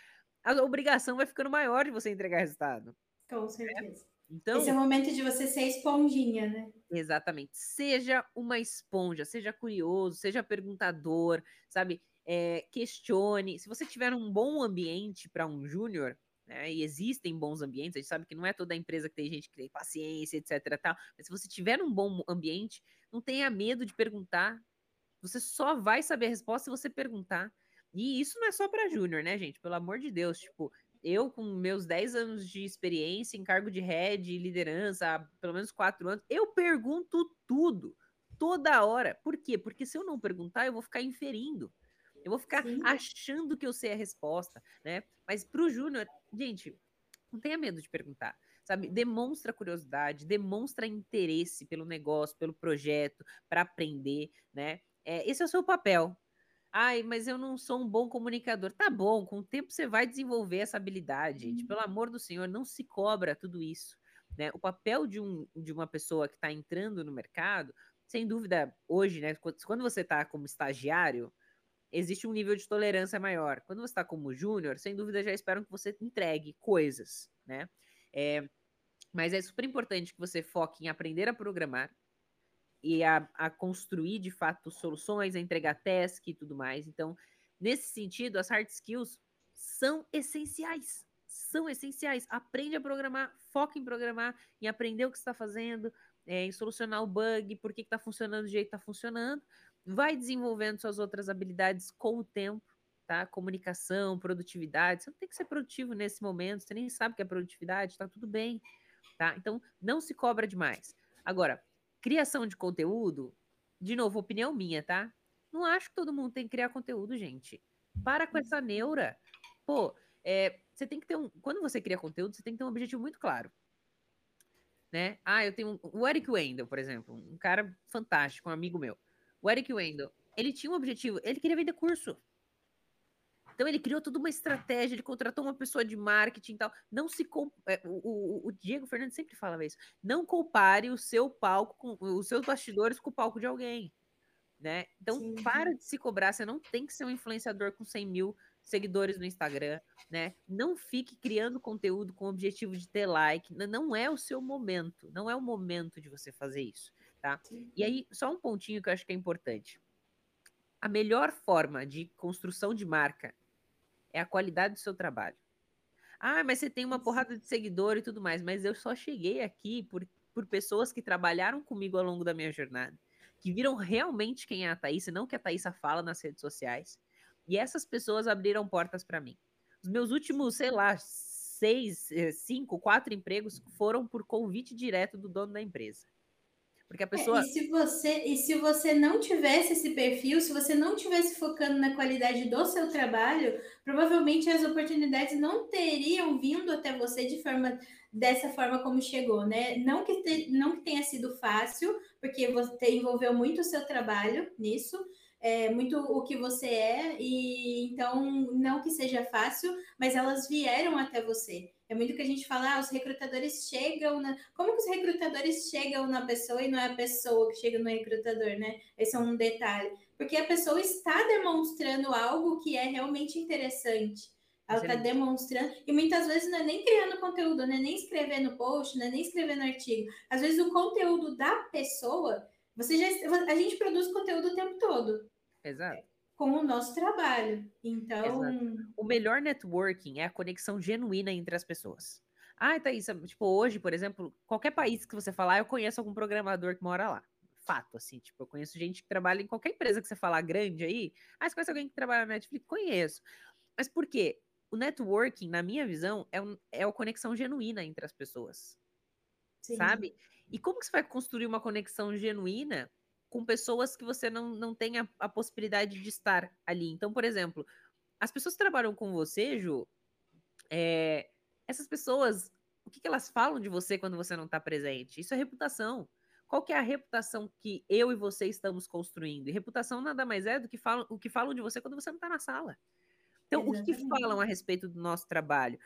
a obrigação vai ficando maior de você entregar resultado. Com certeza. Então, Esse é o momento de você ser esponjinha, né? Exatamente. Seja uma esponja, seja curioso, seja perguntador, sabe? É, questione. Se você tiver um bom ambiente para um júnior, né, e existem bons ambientes, a gente sabe que não é toda empresa que tem gente que tem paciência, etc. Tal, mas se você tiver um bom ambiente, não tenha medo de perguntar. Você só vai saber a resposta se você perguntar. E isso não é só para júnior, né, gente? Pelo amor de Deus, tipo, eu, com meus 10 anos de experiência em cargo de head liderança, há pelo menos 4 anos, eu pergunto tudo, toda hora. Por quê? Porque se eu não perguntar, eu vou ficar inferindo. Eu vou ficar Sim. achando que eu sei a resposta, né? Mas para o Júnior, gente, não tenha medo de perguntar, sabe? Demonstra curiosidade, demonstra interesse pelo negócio, pelo projeto, para aprender, né? É, esse é o seu papel, Ai, mas eu não sou um bom comunicador. Tá bom, com o tempo você vai desenvolver essa habilidade, gente. Uhum. Pelo amor do Senhor, não se cobra tudo isso. Né? O papel de, um, de uma pessoa que está entrando no mercado, sem dúvida, hoje, né? Quando você está como estagiário, existe um nível de tolerância maior. Quando você está como júnior, sem dúvida já esperam que você entregue coisas, né? É, mas é super importante que você foque em aprender a programar, e a, a construir de fato soluções, a entregar task e tudo mais. Então, nesse sentido, as hard skills são essenciais. São essenciais. Aprende a programar, foca em programar, em aprender o que está fazendo, é, em solucionar o bug, por que está funcionando do jeito que está funcionando. Vai desenvolvendo suas outras habilidades com o tempo, tá? Comunicação, produtividade. Você não tem que ser produtivo nesse momento, você nem sabe o que é produtividade, tá tudo bem, tá? Então, não se cobra demais. Agora, criação de conteúdo, de novo, opinião minha, tá? Não acho que todo mundo tem que criar conteúdo, gente. Para com essa neura. Pô, é, você tem que ter um. Quando você cria conteúdo, você tem que ter um objetivo muito claro. Né? Ah, eu tenho um, o Eric Wendell, por exemplo, um cara fantástico, um amigo meu. O Eric Wendell, ele tinha um objetivo, ele queria vender curso. Então ele criou toda uma estratégia, ele contratou uma pessoa de marketing e tal. Não se é, o, o, o, Diego Fernandes sempre falava isso. Não compare o seu palco com os seus bastidores com o palco de alguém. Né? Então, Sim. para de se cobrar. Você não tem que ser um influenciador com 100 mil seguidores no Instagram, né? Não fique criando conteúdo com o objetivo de ter like. Não é o seu momento. Não é o momento de você fazer isso, tá? E aí, só um pontinho que eu acho que é importante. A melhor forma de construção de marca é a qualidade do seu trabalho. Ah, mas você tem uma porrada de seguidor e tudo mais, mas eu só cheguei aqui por, por pessoas que trabalharam comigo ao longo da minha jornada, que viram realmente quem é a Thaís, não que a Thaísa fala nas redes sociais. E essas pessoas abriram portas para mim. Os meus últimos, sei lá, seis, eh, cinco, quatro empregos foram por convite direto do dono da empresa. Porque a pessoa. É, e, se você, e se você não tivesse esse perfil, se você não tivesse focando na qualidade do seu trabalho, provavelmente as oportunidades não teriam vindo até você de forma dessa forma como chegou, né? Não que, te, não que tenha sido fácil, porque você envolveu muito o seu trabalho nisso, é, muito o que você é, e então não que seja fácil, mas elas vieram até você. É muito que a gente fala, ah, os recrutadores chegam na. Como que os recrutadores chegam na pessoa e não é a pessoa que chega no recrutador, né? Esse é um detalhe. Porque a pessoa está demonstrando algo que é realmente interessante. Ela está demonstrando, e muitas vezes não é nem criando conteúdo, não é nem escrevendo post, não é nem escrevendo artigo. Às vezes o conteúdo da pessoa, você já, a gente produz conteúdo o tempo todo. Exato com o nosso trabalho. Então. Exato. O melhor networking é a conexão genuína entre as pessoas. Ah, Thaís, tipo, hoje, por exemplo, qualquer país que você falar, eu conheço algum programador que mora lá. Fato, assim, tipo, eu conheço gente que trabalha em qualquer empresa que você falar grande aí. Ah, você conhece alguém que trabalha na Netflix? Conheço. Mas por quê? O networking, na minha visão, é, um, é a conexão genuína entre as pessoas. Sim. Sabe? E como que você vai construir uma conexão genuína com pessoas que você não, não tem a, a, possibilidade de estar ali. Então, por exemplo, as pessoas que trabalham com você, Ju, é, essas pessoas, o que, que, elas falam de você quando você não está presente? Isso é reputação. Qual que é a reputação que eu e você estamos construindo? E reputação nada mais é do que falam, o que falam de você quando você não está na sala. Então, Exatamente. o que, que falam a respeito do nosso trabalho?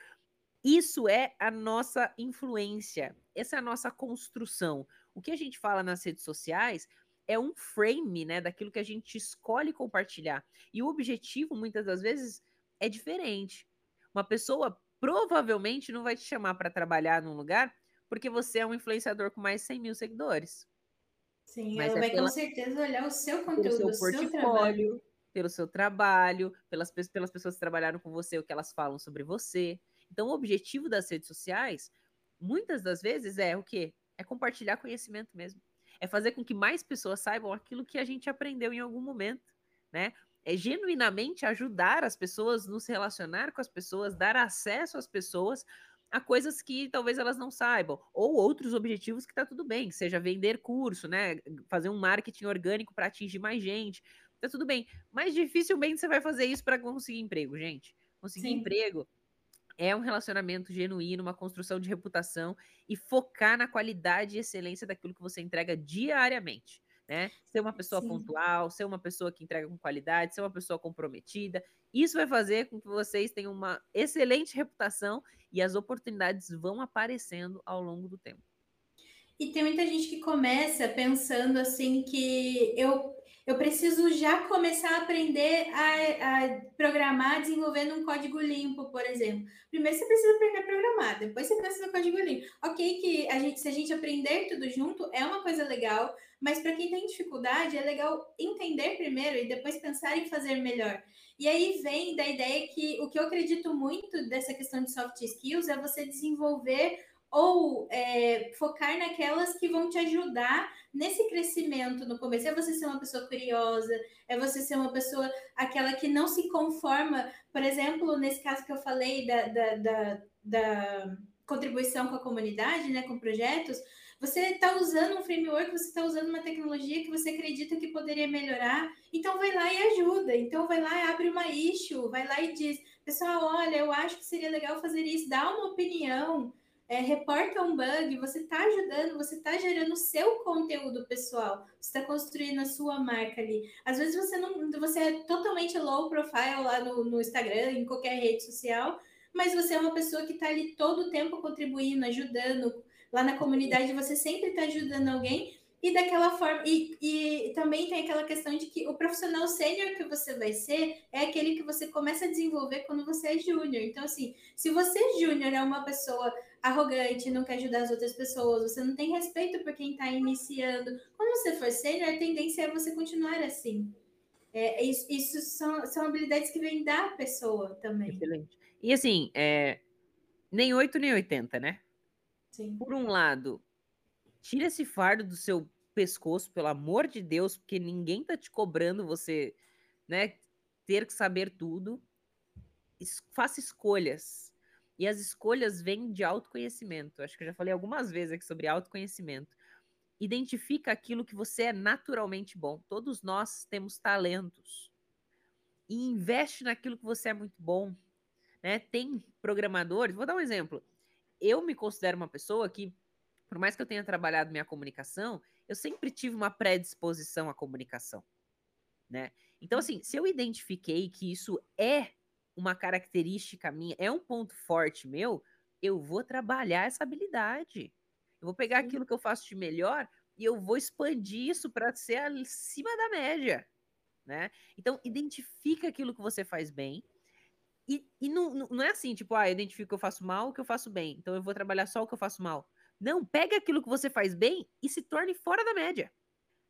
Isso é a nossa influência, essa é a nossa construção. O que a gente fala nas redes sociais é um frame, né, daquilo que a gente escolhe compartilhar. E o objetivo, muitas das vezes, é diferente. Uma pessoa provavelmente não vai te chamar para trabalhar num lugar porque você é um influenciador com mais de 100 mil seguidores. Sim, Mas ela é vai pela, com certeza olhar o seu conteúdo, seu o seu trabalho. Pelo seu trabalho, pelas, pelas pessoas que trabalharam com você, o que elas falam sobre você. Então, o objetivo das redes sociais, muitas das vezes, é o quê? É compartilhar conhecimento mesmo é fazer com que mais pessoas saibam aquilo que a gente aprendeu em algum momento, né? É genuinamente ajudar as pessoas, nos relacionar com as pessoas, dar acesso às pessoas a coisas que talvez elas não saibam, ou outros objetivos que tá tudo bem, seja vender curso, né? Fazer um marketing orgânico para atingir mais gente, tá tudo bem. Mas dificilmente você vai fazer isso para conseguir emprego, gente. Conseguir Sim. emprego é um relacionamento genuíno, uma construção de reputação e focar na qualidade e excelência daquilo que você entrega diariamente. Né? Ser uma pessoa Sim. pontual, ser uma pessoa que entrega com qualidade, ser uma pessoa comprometida. Isso vai fazer com que vocês tenham uma excelente reputação e as oportunidades vão aparecendo ao longo do tempo. E tem muita gente que começa pensando assim que eu, eu preciso já começar a aprender a, a programar desenvolvendo um código limpo, por exemplo. Primeiro você precisa aprender a programar, depois você pensa no código limpo. Ok, que a gente, se a gente aprender tudo junto é uma coisa legal, mas para quem tem dificuldade é legal entender primeiro e depois pensar em fazer melhor. E aí vem da ideia que o que eu acredito muito dessa questão de soft skills é você desenvolver ou é, focar naquelas que vão te ajudar nesse crescimento no começo. É você ser uma pessoa curiosa, é você ser uma pessoa aquela que não se conforma, por exemplo, nesse caso que eu falei da, da, da, da contribuição com a comunidade, né, com projetos, você está usando um framework, você está usando uma tecnologia que você acredita que poderia melhorar, então vai lá e ajuda. Então vai lá e abre uma issue, vai lá e diz, pessoal, olha, eu acho que seria legal fazer isso, dá uma opinião, é, reporta um bug, você está ajudando, você está gerando o seu conteúdo pessoal, você está construindo a sua marca ali. Às vezes você não, você é totalmente low profile lá no, no Instagram, em qualquer rede social, mas você é uma pessoa que está ali todo o tempo contribuindo, ajudando, Lá na comunidade você sempre está ajudando alguém e daquela forma. E, e também tem aquela questão de que o profissional sênior que você vai ser é aquele que você começa a desenvolver quando você é júnior. Então, assim, se você júnior é uma pessoa arrogante, não quer ajudar as outras pessoas, você não tem respeito por quem está iniciando. Quando você for sênior, a tendência é você continuar assim. É, isso, isso são, são habilidades que vêm da pessoa também. Excelente. E assim, é, nem 8 nem 80, né? Sim. Por um lado, tira esse fardo do seu pescoço, pelo amor de Deus, porque ninguém tá te cobrando você, né, ter que saber tudo. Es faça escolhas. E as escolhas vêm de autoconhecimento. Acho que eu já falei algumas vezes aqui sobre autoconhecimento. Identifica aquilo que você é naturalmente bom. Todos nós temos talentos. E investe naquilo que você é muito bom. Né? Tem programadores, vou dar um exemplo eu me considero uma pessoa que, por mais que eu tenha trabalhado minha comunicação, eu sempre tive uma predisposição à comunicação, né? Então, assim, se eu identifiquei que isso é uma característica minha, é um ponto forte meu, eu vou trabalhar essa habilidade. Eu vou pegar aquilo que eu faço de melhor e eu vou expandir isso para ser acima da média, né? Então, identifica aquilo que você faz bem, e, e não, não é assim, tipo, ah, eu identifico o que eu faço mal, o que eu faço bem. Então eu vou trabalhar só o que eu faço mal. Não, pega aquilo que você faz bem e se torne fora da média.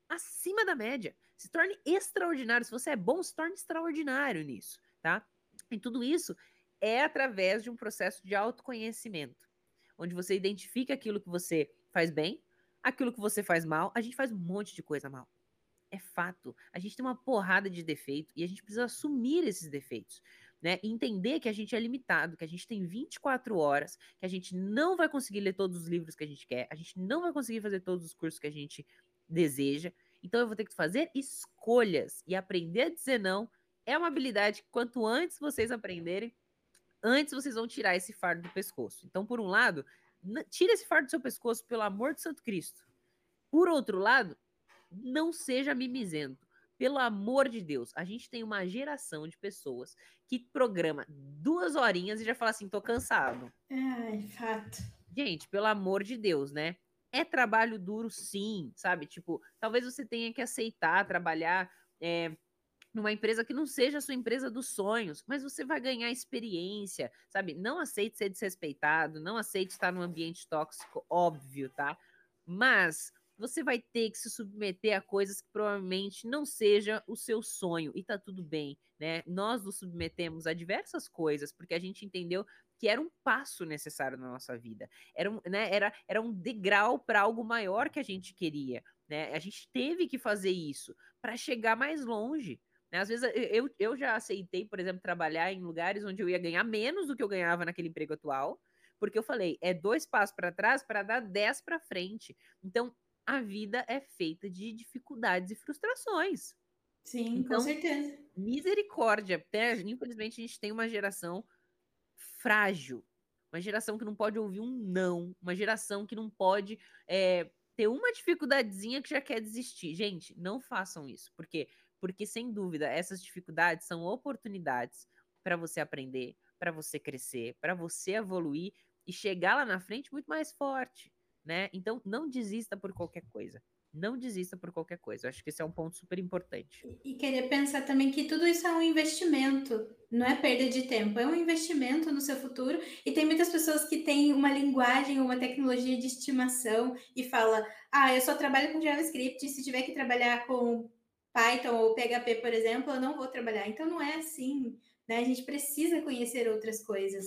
Acima da média. Se torne extraordinário. Se você é bom, se torne extraordinário nisso, tá? E tudo isso é através de um processo de autoconhecimento, onde você identifica aquilo que você faz bem, aquilo que você faz mal. A gente faz um monte de coisa mal. É fato. A gente tem uma porrada de defeito e a gente precisa assumir esses defeitos né? Entender que a gente é limitado, que a gente tem 24 horas, que a gente não vai conseguir ler todos os livros que a gente quer, a gente não vai conseguir fazer todos os cursos que a gente deseja. Então eu vou ter que fazer escolhas e aprender a dizer não é uma habilidade que quanto antes vocês aprenderem, antes vocês vão tirar esse fardo do pescoço. Então, por um lado, tira esse fardo do seu pescoço, pelo amor de Santo Cristo. Por outro lado, não seja mimizento. Pelo amor de Deus, a gente tem uma geração de pessoas que programa duas horinhas e já fala assim, tô cansado. É, fato. Gente, pelo amor de Deus, né? É trabalho duro, sim, sabe? Tipo, talvez você tenha que aceitar trabalhar é, numa empresa que não seja a sua empresa dos sonhos, mas você vai ganhar experiência, sabe? Não aceite ser desrespeitado, não aceite estar num ambiente tóxico, óbvio, tá? Mas você vai ter que se submeter a coisas que provavelmente não seja o seu sonho e tá tudo bem, né? Nós nos submetemos a diversas coisas porque a gente entendeu que era um passo necessário na nossa vida, era um, né, era, era um degrau para algo maior que a gente queria, né? A gente teve que fazer isso para chegar mais longe. Né? Às vezes eu, eu já aceitei, por exemplo, trabalhar em lugares onde eu ia ganhar menos do que eu ganhava naquele emprego atual, porque eu falei, é dois passos para trás para dar dez para frente. Então, a vida é feita de dificuldades e frustrações. Sim, então, com certeza. Misericórdia. Até, infelizmente, a gente tem uma geração frágil. Uma geração que não pode ouvir um não. Uma geração que não pode é, ter uma dificuldadezinha que já quer desistir. Gente, não façam isso. Por quê? Porque, sem dúvida, essas dificuldades são oportunidades para você aprender, para você crescer, para você evoluir e chegar lá na frente muito mais forte né? Então, não desista por qualquer coisa. Não desista por qualquer coisa. Eu acho que esse é um ponto super importante. E, e querer pensar também que tudo isso é um investimento, não é perda de tempo, é um investimento no seu futuro. E tem muitas pessoas que têm uma linguagem, uma tecnologia de estimação e fala: ah, eu só trabalho com JavaScript, se tiver que trabalhar com Python ou PHP, por exemplo, eu não vou trabalhar. Então não é assim, né? A gente precisa conhecer outras coisas.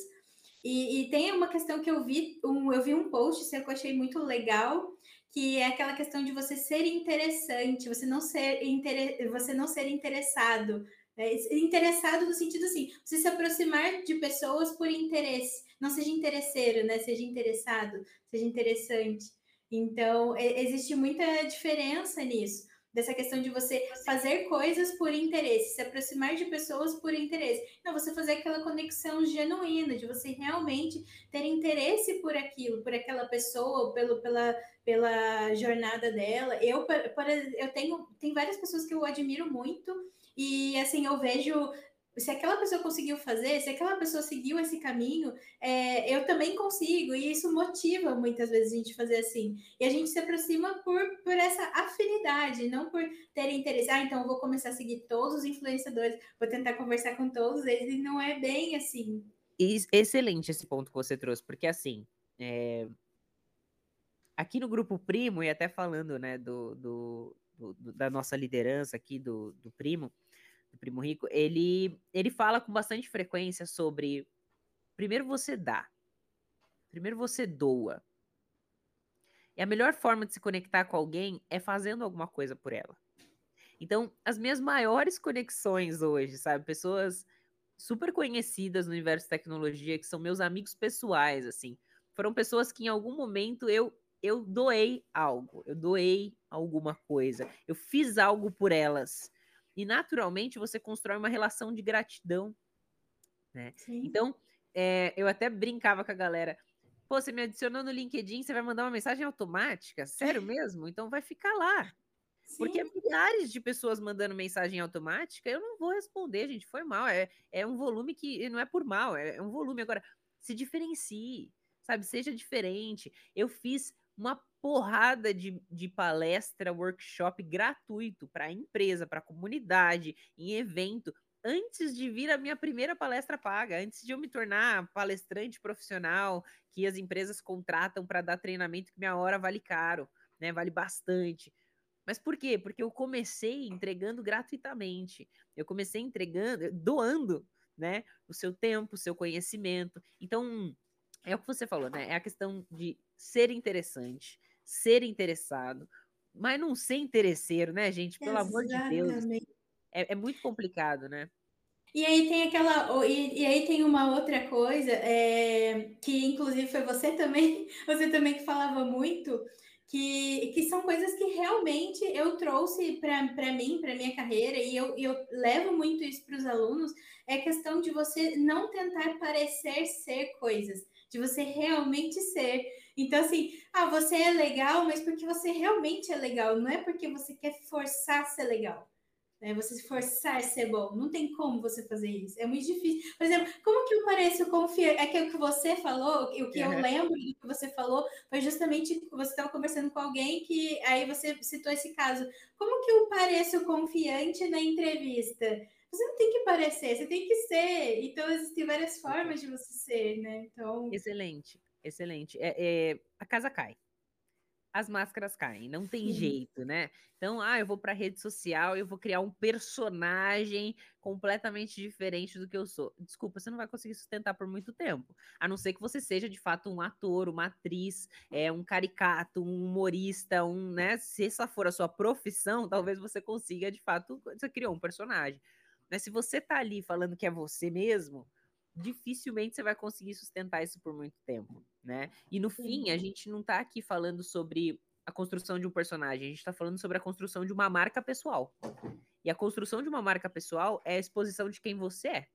E, e, tem uma questão que eu vi, um, eu vi um post que eu achei muito legal, que é aquela questão de você ser interessante, você não ser, inter, você não ser interessado. Né? Interessado no sentido assim, você se aproximar de pessoas por interesse, não seja interesseiro, né? Seja interessado, seja interessante. Então, existe muita diferença nisso dessa questão de você fazer coisas por interesse, se aproximar de pessoas por interesse. Não, você fazer aquela conexão genuína, de você realmente ter interesse por aquilo, por aquela pessoa, pelo, pela, pela jornada dela. Eu, por, eu tenho, tem várias pessoas que eu admiro muito. E assim, eu vejo se aquela pessoa conseguiu fazer, se aquela pessoa seguiu esse caminho, é, eu também consigo, e isso motiva muitas vezes a gente fazer assim. E a gente se aproxima por, por essa afinidade, não por ter interesse. Ah, então eu vou começar a seguir todos os influenciadores, vou tentar conversar com todos eles, e não é bem assim. Excelente esse ponto que você trouxe, porque assim, é... aqui no grupo Primo, e até falando né, do, do, do da nossa liderança aqui do, do Primo, do Primo Rico, ele, ele fala com bastante frequência sobre primeiro você dá, primeiro você doa. E a melhor forma de se conectar com alguém é fazendo alguma coisa por ela. Então, as minhas maiores conexões hoje, sabe? Pessoas super conhecidas no universo de tecnologia, que são meus amigos pessoais, assim. Foram pessoas que em algum momento eu eu doei algo, eu doei alguma coisa, eu fiz algo por elas. E naturalmente você constrói uma relação de gratidão. Né? Então, é, eu até brincava com a galera. Pô, você me adicionou no LinkedIn, você vai mandar uma mensagem automática? Sério mesmo? Então vai ficar lá. Sim. Porque milhares de pessoas mandando mensagem automática, eu não vou responder, gente. Foi mal. É, é um volume que não é por mal, é, é um volume. Agora, se diferencie, sabe? Seja diferente. Eu fiz uma porrada de, de palestra, workshop gratuito para empresa, para comunidade, em evento, antes de vir a minha primeira palestra paga, antes de eu me tornar palestrante profissional, que as empresas contratam para dar treinamento que minha hora vale caro, né? Vale bastante. Mas por quê? Porque eu comecei entregando gratuitamente. Eu comecei entregando, doando, né, o seu tempo, o seu conhecimento. Então, é o que você falou, né? É a questão de ser interessante, ser interessado, mas não ser interesseiro, né, gente? Pelo Exatamente. amor de Deus. É, é, muito complicado, né? E aí tem aquela. E, e aí tem uma outra coisa, é, que inclusive foi você também, você também que falava muito, que, que são coisas que realmente eu trouxe para mim, para minha carreira, e eu, eu levo muito isso para os alunos, é questão de você não tentar parecer ser coisas de você realmente ser. Então, assim, ah, você é legal, mas porque você realmente é legal, não é porque você quer forçar ser legal. Né? Você se forçar a ser bom. Não tem como você fazer isso. É muito difícil. Por exemplo, como que eu pareço confiar? É que o que você falou, o que eu lembro do que você falou, foi justamente que você estava conversando com alguém que aí você citou esse caso. Como que eu pareço confiante na entrevista? você não tem que parecer, você tem que ser. Então, existem várias formas de você ser, né? Então... Excelente, excelente. É, é a casa cai. As máscaras caem, não tem Sim. jeito, né? Então, ah, eu vou para rede social, eu vou criar um personagem completamente diferente do que eu sou. Desculpa, você não vai conseguir sustentar por muito tempo. A não ser que você seja de fato um ator, uma atriz, é um caricato, um humorista, um, né? Se essa for a sua profissão, talvez você consiga de fato, você criou um personagem. Mas se você tá ali falando que é você mesmo, dificilmente você vai conseguir sustentar isso por muito tempo, né? E no Sim. fim, a gente não tá aqui falando sobre a construção de um personagem, a gente tá falando sobre a construção de uma marca pessoal. E a construção de uma marca pessoal é a exposição de quem você é,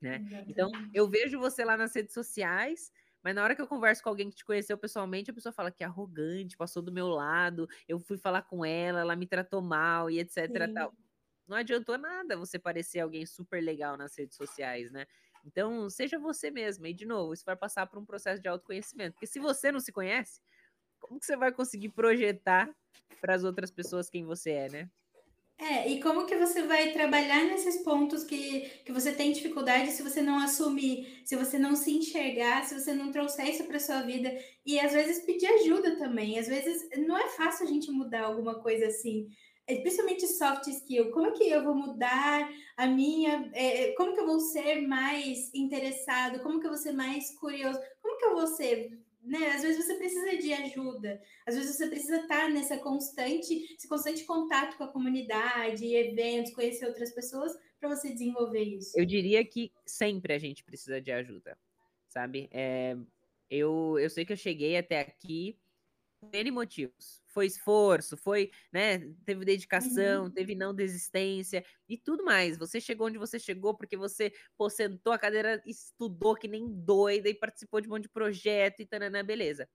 né? Então, eu vejo você lá nas redes sociais, mas na hora que eu converso com alguém que te conheceu pessoalmente, a pessoa fala que é arrogante, passou do meu lado, eu fui falar com ela, ela me tratou mal e etc. Não adiantou nada você parecer alguém super legal nas redes sociais, né? Então, seja você mesma. E, de novo, isso vai passar por um processo de autoconhecimento. Porque se você não se conhece, como que você vai conseguir projetar para as outras pessoas quem você é, né? É, e como que você vai trabalhar nesses pontos que, que você tem dificuldade se você não assumir, se você não se enxergar, se você não trouxer isso para sua vida e às vezes pedir ajuda também. Às vezes não é fácil a gente mudar alguma coisa assim principalmente soft skill, como é que eu vou mudar a minha, é, como que eu vou ser mais interessado, como que eu vou ser mais curioso, como que eu vou ser né? Às vezes você precisa de ajuda, às vezes você precisa estar nessa constante, esse constante contato com a comunidade, eventos, conhecer outras pessoas para você desenvolver isso. Eu diria que sempre a gente precisa de ajuda, sabe? É, eu, eu sei que eu cheguei até aqui por N motivos. Foi esforço, foi, né? Teve dedicação, uhum. teve não desistência e tudo mais. Você chegou onde você chegou porque você pô, sentou a cadeira, estudou que nem doida e participou de um monte de projeto e tanana, beleza.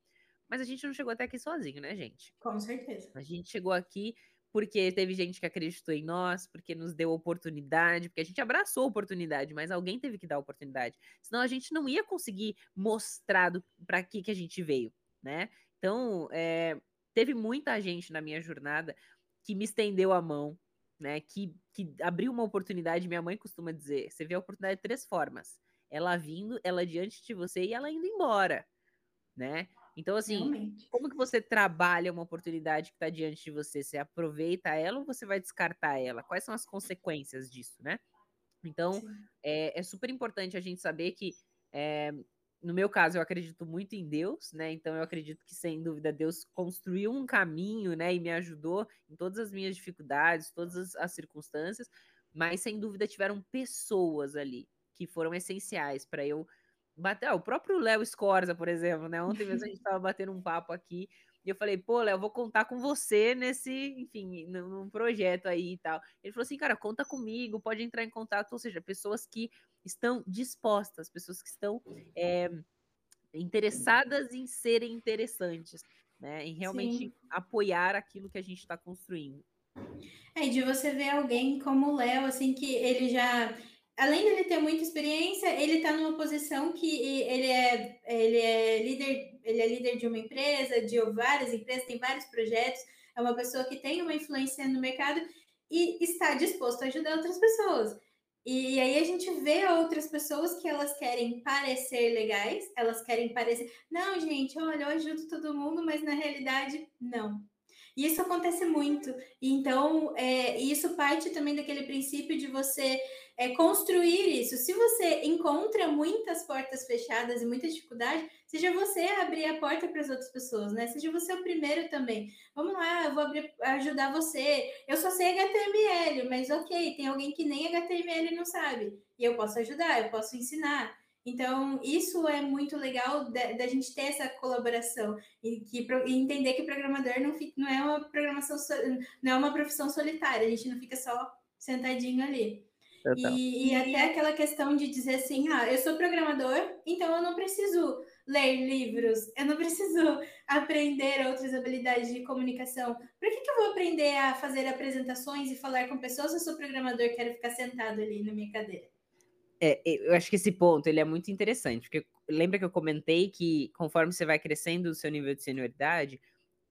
Mas a gente não chegou até aqui sozinho, né, gente? Com certeza. A gente chegou aqui porque teve gente que acreditou em nós, porque nos deu oportunidade, porque a gente abraçou a oportunidade, mas alguém teve que dar a oportunidade. Senão a gente não ia conseguir mostrar para que, que a gente veio, né? Então, é, teve muita gente na minha jornada que me estendeu a mão, né? Que, que abriu uma oportunidade. Minha mãe costuma dizer: você vê a oportunidade de três formas. Ela vindo, ela diante de você e ela indo embora, né? Então, assim, Realmente. como que você trabalha uma oportunidade que está diante de você? Você aproveita ela ou você vai descartar ela? Quais são as consequências disso, né? Então, é, é, super importante a gente saber que, é, no meu caso, eu acredito muito em Deus, né? Então, eu acredito que, sem dúvida, Deus construiu um caminho, né? E me ajudou em todas as minhas dificuldades, todas as, as circunstâncias, mas, sem dúvida, tiveram pessoas ali que foram essenciais para eu Bateu, ah, o próprio Léo Scorza, por exemplo, né? Ontem mesmo a gente estava batendo um papo aqui e eu falei, pô, Léo, vou contar com você nesse, enfim, num projeto aí e tal. Ele falou assim, cara, conta comigo, pode entrar em contato, ou seja, pessoas que estão dispostas, pessoas que estão é, interessadas em serem interessantes, né? Em realmente Sim. apoiar aquilo que a gente está construindo. É, de você ver alguém como o Léo, assim, que ele já além de ele ter muita experiência, ele está numa posição que ele é, ele é líder, ele é líder de uma empresa, de várias empresas, tem vários projetos, é uma pessoa que tem uma influência no mercado e está disposto a ajudar outras pessoas. E aí a gente vê outras pessoas que elas querem parecer legais, elas querem parecer, não, gente, olha, eu ajudo todo mundo, mas na realidade, não. E isso acontece muito. Então, é, isso parte também daquele princípio de você é, construir isso. Se você encontra muitas portas fechadas e muita dificuldade, seja você abrir a porta para as outras pessoas, né? Seja você o primeiro também. Vamos lá, eu vou abrir, ajudar você. Eu só sei HTML, mas ok, tem alguém que nem HTML não sabe. E eu posso ajudar, eu posso ensinar. Então, isso é muito legal da gente ter essa colaboração e, que, e entender que programador não, fica, não é uma programação, não é uma profissão solitária, a gente não fica só sentadinho ali. E, e, até aquela questão de dizer assim, ah, eu sou programador, então eu não preciso ler livros, eu não preciso aprender outras habilidades de comunicação. Por que, que eu vou aprender a fazer apresentações e falar com pessoas se eu sou programador e quero ficar sentado ali na minha cadeira? É, eu acho que esse ponto ele é muito interessante, porque lembra que eu comentei que conforme você vai crescendo o seu nível de senioridade,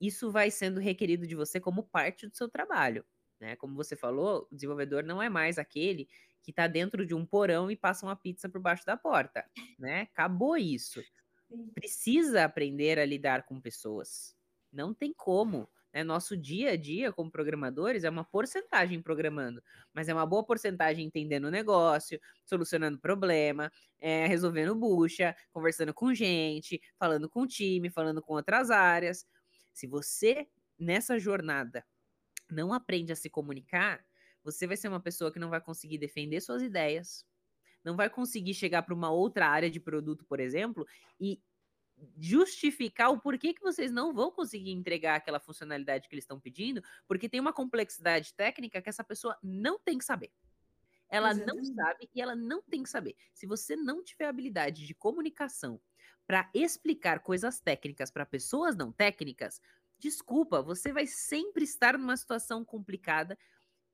isso vai sendo requerido de você como parte do seu trabalho. Né? Como você falou, o desenvolvedor não é mais aquele que está dentro de um porão e passa uma pizza por baixo da porta. Né? Acabou isso. Precisa aprender a lidar com pessoas. Não tem como. Né? Nosso dia a dia como programadores é uma porcentagem programando, mas é uma boa porcentagem entendendo o negócio, solucionando problema, é, resolvendo bucha, conversando com gente, falando com o time, falando com outras áreas. Se você, nessa jornada, não aprende a se comunicar, você vai ser uma pessoa que não vai conseguir defender suas ideias, não vai conseguir chegar para uma outra área de produto, por exemplo, e justificar o porquê que vocês não vão conseguir entregar aquela funcionalidade que eles estão pedindo, porque tem uma complexidade técnica que essa pessoa não tem que saber. Ela Exatamente. não sabe e ela não tem que saber. Se você não tiver habilidade de comunicação para explicar coisas técnicas para pessoas não técnicas, desculpa, você vai sempre estar numa situação complicada.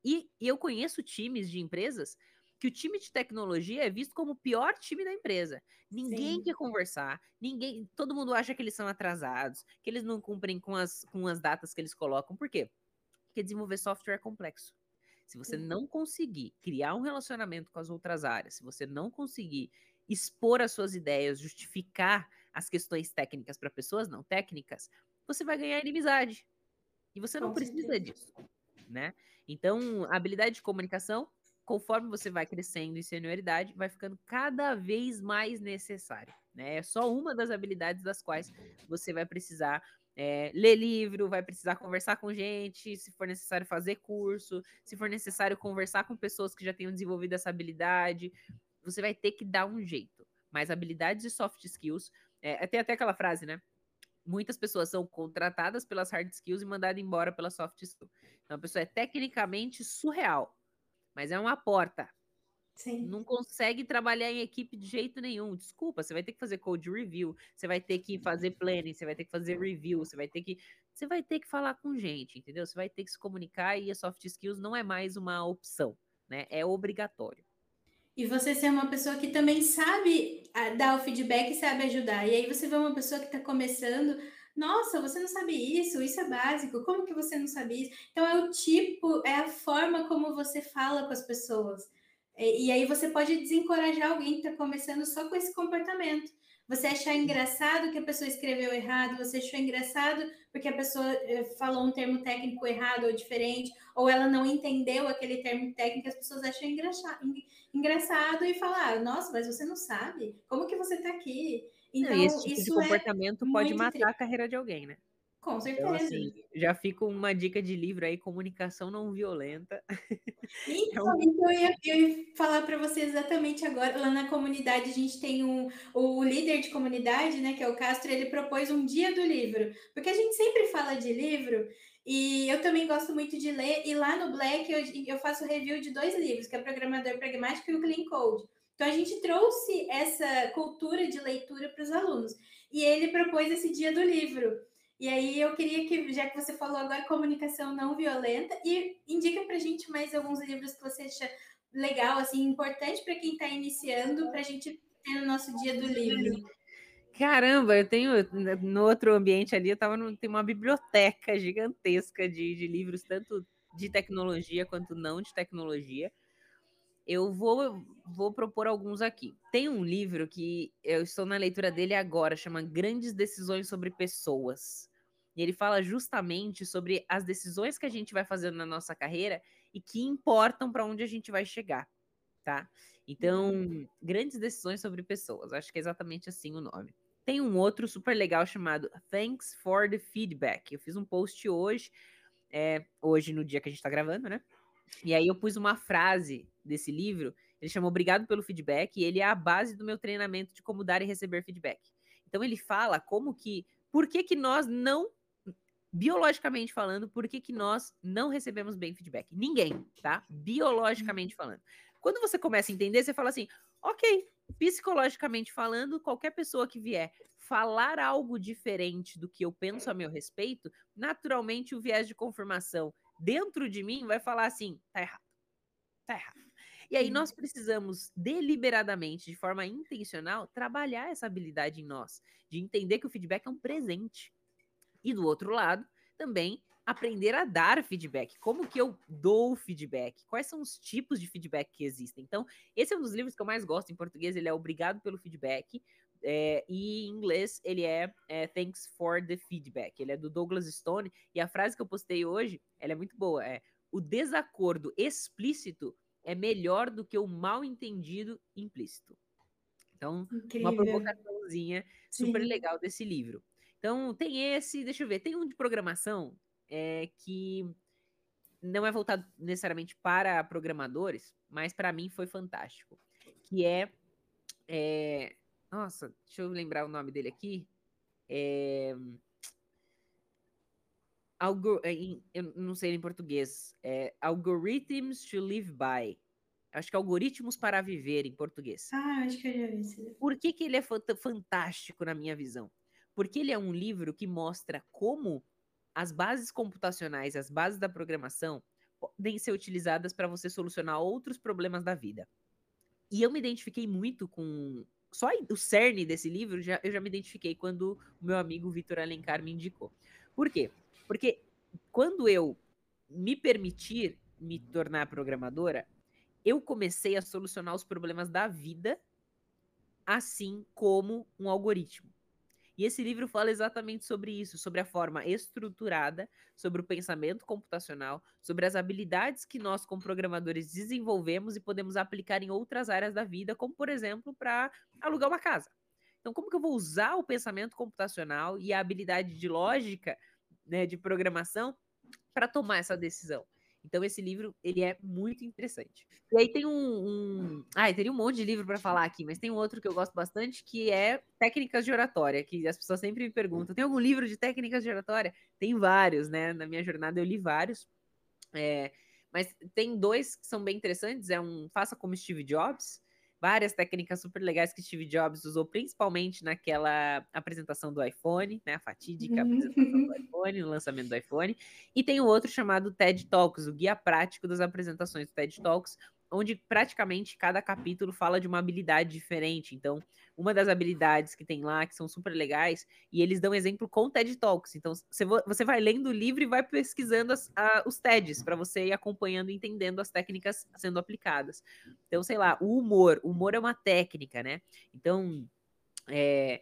E, e eu conheço times de empresas que o time de tecnologia é visto como o pior time da empresa. Ninguém Sim. quer conversar, ninguém, todo mundo acha que eles são atrasados, que eles não cumprem com as, com as datas que eles colocam. Por quê? Porque desenvolver software é complexo. Se você Sim. não conseguir criar um relacionamento com as outras áreas, se você não conseguir expor as suas ideias, justificar as questões técnicas para pessoas não técnicas, você vai ganhar inimizade. E você não com precisa certeza. disso. né? Então, a habilidade de comunicação, conforme você vai crescendo em senioridade, vai ficando cada vez mais necessária, né? É só uma das habilidades das quais você vai precisar é, ler livro, vai precisar conversar com gente, se for necessário fazer curso, se for necessário conversar com pessoas que já tenham desenvolvido essa habilidade, você vai ter que dar um jeito. Mas habilidades e soft skills, é, tem até aquela frase, né? Muitas pessoas são contratadas pelas hard skills e mandadas embora pela soft skills. Então a pessoa é tecnicamente surreal, mas é uma porta. Sim. Não consegue trabalhar em equipe de jeito nenhum. Desculpa, você vai ter que fazer code review, você vai ter que fazer planning, você vai ter que fazer review, você vai ter que você vai ter que falar com gente, entendeu? Você vai ter que se comunicar e a soft skills não é mais uma opção, né? É obrigatório. E você ser uma pessoa que também sabe ah, dar o feedback e sabe ajudar. E aí você vê uma pessoa que está começando, nossa, você não sabe isso, isso é básico, como que você não sabe isso? Então é o tipo, é a forma como você fala com as pessoas. E, e aí você pode desencorajar alguém que está começando só com esse comportamento. Você achar engraçado que a pessoa escreveu errado, você achou engraçado porque a pessoa eh, falou um termo técnico errado ou diferente, ou ela não entendeu aquele termo técnico, as pessoas acham engraçado e falaram, nossa, mas você não sabe? Como que você está aqui? Então, não, esse tipo isso de é comportamento é pode matar a carreira de alguém, né? Com então, certeza. Então, assim, já fica uma dica de livro aí, comunicação não violenta. Então, é um... então eu, ia, eu ia falar para vocês exatamente agora. Lá na comunidade, a gente tem um, o líder de comunidade, né, que é o Castro, ele propôs um dia do livro. Porque a gente sempre fala de livro, e eu também gosto muito de ler. E lá no Black, eu, eu faço review de dois livros, que é Programador Pragmático e o Clean Code. Então, a gente trouxe essa cultura de leitura para os alunos. E ele propôs esse dia do livro. E aí eu queria que, já que você falou agora comunicação não violenta, e indica para a gente mais alguns livros que você acha legal, assim, importante para quem está iniciando, para a gente ter no nosso dia do livro. Caramba, eu tenho no outro ambiente ali, eu tava no, tem uma biblioteca gigantesca de, de livros, tanto de tecnologia quanto não de tecnologia. Eu vou, vou propor alguns aqui. Tem um livro que eu estou na leitura dele agora, chama Grandes Decisões sobre Pessoas. E ele fala justamente sobre as decisões que a gente vai fazendo na nossa carreira e que importam para onde a gente vai chegar, tá? Então, grandes decisões sobre pessoas. Acho que é exatamente assim o nome. Tem um outro super legal chamado Thanks for the Feedback. Eu fiz um post hoje, é, hoje no dia que a gente está gravando, né? E aí eu pus uma frase desse livro. Ele chama Obrigado pelo Feedback e ele é a base do meu treinamento de como dar e receber feedback. Então ele fala como que por que, que nós não biologicamente falando, por que, que nós não recebemos bem feedback? Ninguém, tá? Biologicamente falando. Quando você começa a entender, você fala assim, ok, psicologicamente falando, qualquer pessoa que vier falar algo diferente do que eu penso a meu respeito, naturalmente o viés de confirmação dentro de mim vai falar assim, tá errado. Tá errado. E aí nós precisamos deliberadamente, de forma intencional, trabalhar essa habilidade em nós, de entender que o feedback é um presente. E do outro lado, também aprender a dar feedback. Como que eu dou feedback? Quais são os tipos de feedback que existem? Então, esse é um dos livros que eu mais gosto em português. Ele é Obrigado pelo Feedback. É, e em inglês ele é, é, Thanks for the Feedback. Ele é do Douglas Stone. E a frase que eu postei hoje, ela é muito boa. É o desacordo explícito é melhor do que o mal entendido implícito. Então, Incrível. uma provocaçãozinha super Sim. legal desse livro. Então, tem esse, deixa eu ver, tem um de programação é, que não é voltado necessariamente para programadores, mas para mim foi fantástico. Que é, é, Nossa, deixa eu lembrar o nome dele aqui. É, algor, é, eu não sei em português. É Algorithms to Live By. Acho que é Algoritmos para Viver em português. Ah, acho que eu já vi isso. Por que, que ele é fantástico na minha visão? Porque ele é um livro que mostra como as bases computacionais, as bases da programação, podem ser utilizadas para você solucionar outros problemas da vida. E eu me identifiquei muito com. Só o cerne desse livro, já, eu já me identifiquei quando o meu amigo Vitor Alencar me indicou. Por quê? Porque quando eu me permitir me tornar programadora, eu comecei a solucionar os problemas da vida assim como um algoritmo. E esse livro fala exatamente sobre isso, sobre a forma estruturada, sobre o pensamento computacional, sobre as habilidades que nós, como programadores, desenvolvemos e podemos aplicar em outras áreas da vida, como, por exemplo, para alugar uma casa. Então, como que eu vou usar o pensamento computacional e a habilidade de lógica, né, de programação, para tomar essa decisão? Então esse livro ele é muito interessante. E aí tem um, um... ah, teria um monte de livro para falar aqui, mas tem um outro que eu gosto bastante que é técnicas de oratória, que as pessoas sempre me perguntam: tem algum livro de técnicas de oratória? Tem vários, né? Na minha jornada eu li vários. É... mas tem dois que são bem interessantes. É um Faça como Steve Jobs, várias técnicas super legais que Steve Jobs usou, principalmente naquela apresentação do iPhone, né? A fatídica uhum. apresentação do iPhone, o lançamento do iPhone. E tem o outro chamado TED Talks, o guia prático das apresentações do TED Talks, onde praticamente cada capítulo fala de uma habilidade diferente. Então, uma das habilidades que tem lá, que são super legais, e eles dão exemplo com TED Talks. Então, você vai lendo o livro e vai pesquisando as, a, os TEDs, para você ir acompanhando e entendendo as técnicas sendo aplicadas. Então, sei lá, o humor. O humor é uma técnica, né? Então, é,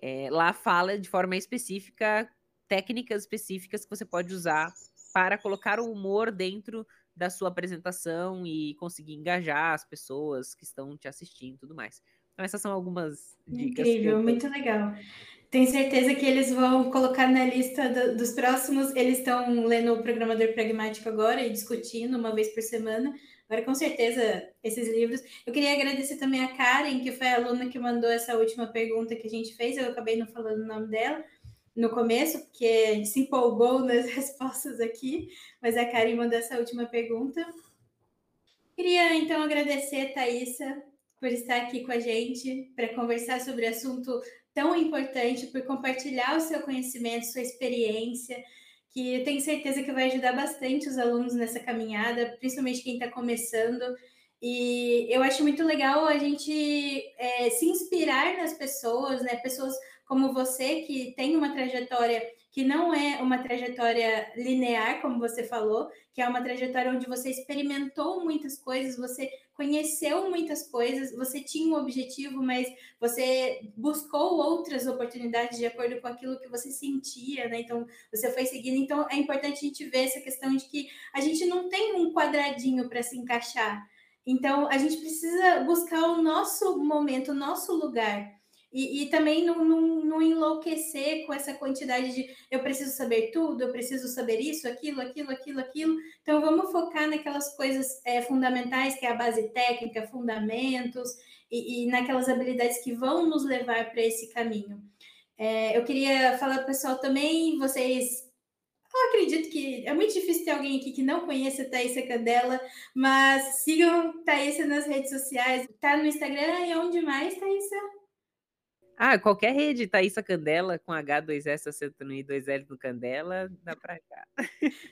é, lá fala de forma específica técnicas específicas que você pode usar para colocar o humor dentro da sua apresentação e conseguir engajar as pessoas que estão te assistindo e tudo mais. Então, essas são algumas dicas. Incrível, eu... muito legal. Tenho certeza que eles vão colocar na lista do, dos próximos. Eles estão lendo o Programador Pragmático agora e discutindo uma vez por semana. Agora, com certeza, esses livros. Eu queria agradecer também a Karen, que foi a aluna que mandou essa última pergunta que a gente fez. Eu acabei não falando o nome dela no começo, porque se empolgou nas respostas aqui, mas a Karen mandou essa última pergunta. Queria então agradecer, Thaisa, por estar aqui com a gente para conversar sobre assunto tão importante, por compartilhar o seu conhecimento, sua experiência, que eu tenho certeza que vai ajudar bastante os alunos nessa caminhada, principalmente quem está começando. E eu acho muito legal a gente é, se inspirar nas pessoas, né? Pessoas como você, que tem uma trajetória que não é uma trajetória linear, como você falou, que é uma trajetória onde você experimentou muitas coisas, você conheceu muitas coisas, você tinha um objetivo, mas você buscou outras oportunidades de acordo com aquilo que você sentia, né? Então, você foi seguindo. Então, é importante a gente ver essa questão de que a gente não tem um quadradinho para se encaixar. Então, a gente precisa buscar o nosso momento, o nosso lugar. E, e também não, não, não, enlouquecer com essa quantidade de eu preciso saber tudo, eu preciso saber isso, aquilo, aquilo, aquilo, aquilo. Então vamos focar naquelas coisas é, fundamentais, que é a base técnica, fundamentos, e, e naquelas habilidades que vão nos levar para esse caminho. É, eu queria falar para o pessoal também, vocês eu acredito que é muito difícil ter alguém aqui que não conheça a Thaisa Candela, mas sigam Thaisa nas redes sociais. Tá no Instagram e onde mais, Thaisa? Ah, qualquer rede, Thaísa Candela, com H2S acertando I 2L no Candela, dá para cá.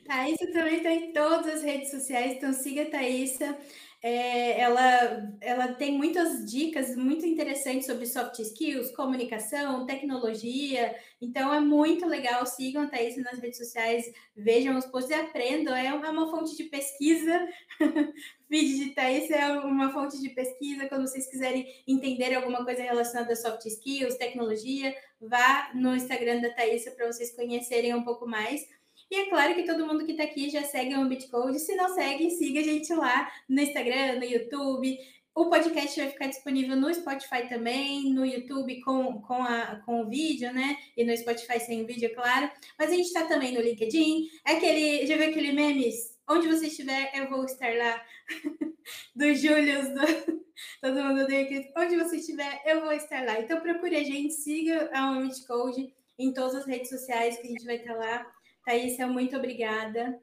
Thaísa também está em todas as redes sociais, então siga a Thaísa. É, ela, ela tem muitas dicas muito interessantes sobre soft skills, comunicação, tecnologia. Então é muito legal. Sigam a Thaís nas redes sociais, vejam os posts e aprendam. É uma, é uma fonte de pesquisa. Vídeo de Thaís é uma fonte de pesquisa. Quando vocês quiserem entender alguma coisa relacionada a soft skills, tecnologia, vá no Instagram da Thaís para vocês conhecerem um pouco mais. E é claro que todo mundo que está aqui já segue o Bitcode. Se não segue, siga a gente lá no Instagram, no YouTube. O podcast vai ficar disponível no Spotify também, no YouTube com, com, a, com o vídeo, né? E no Spotify sem o vídeo, é claro. Mas a gente está também no LinkedIn. É aquele, já viu aquele memes? Onde você estiver, eu vou estar lá. do Júlio, do... todo mundo deu aqui. Onde você estiver, eu vou estar lá. Então procure a gente, siga a Omit Code em todas as redes sociais que a gente vai estar lá. Thaísa, muito obrigada.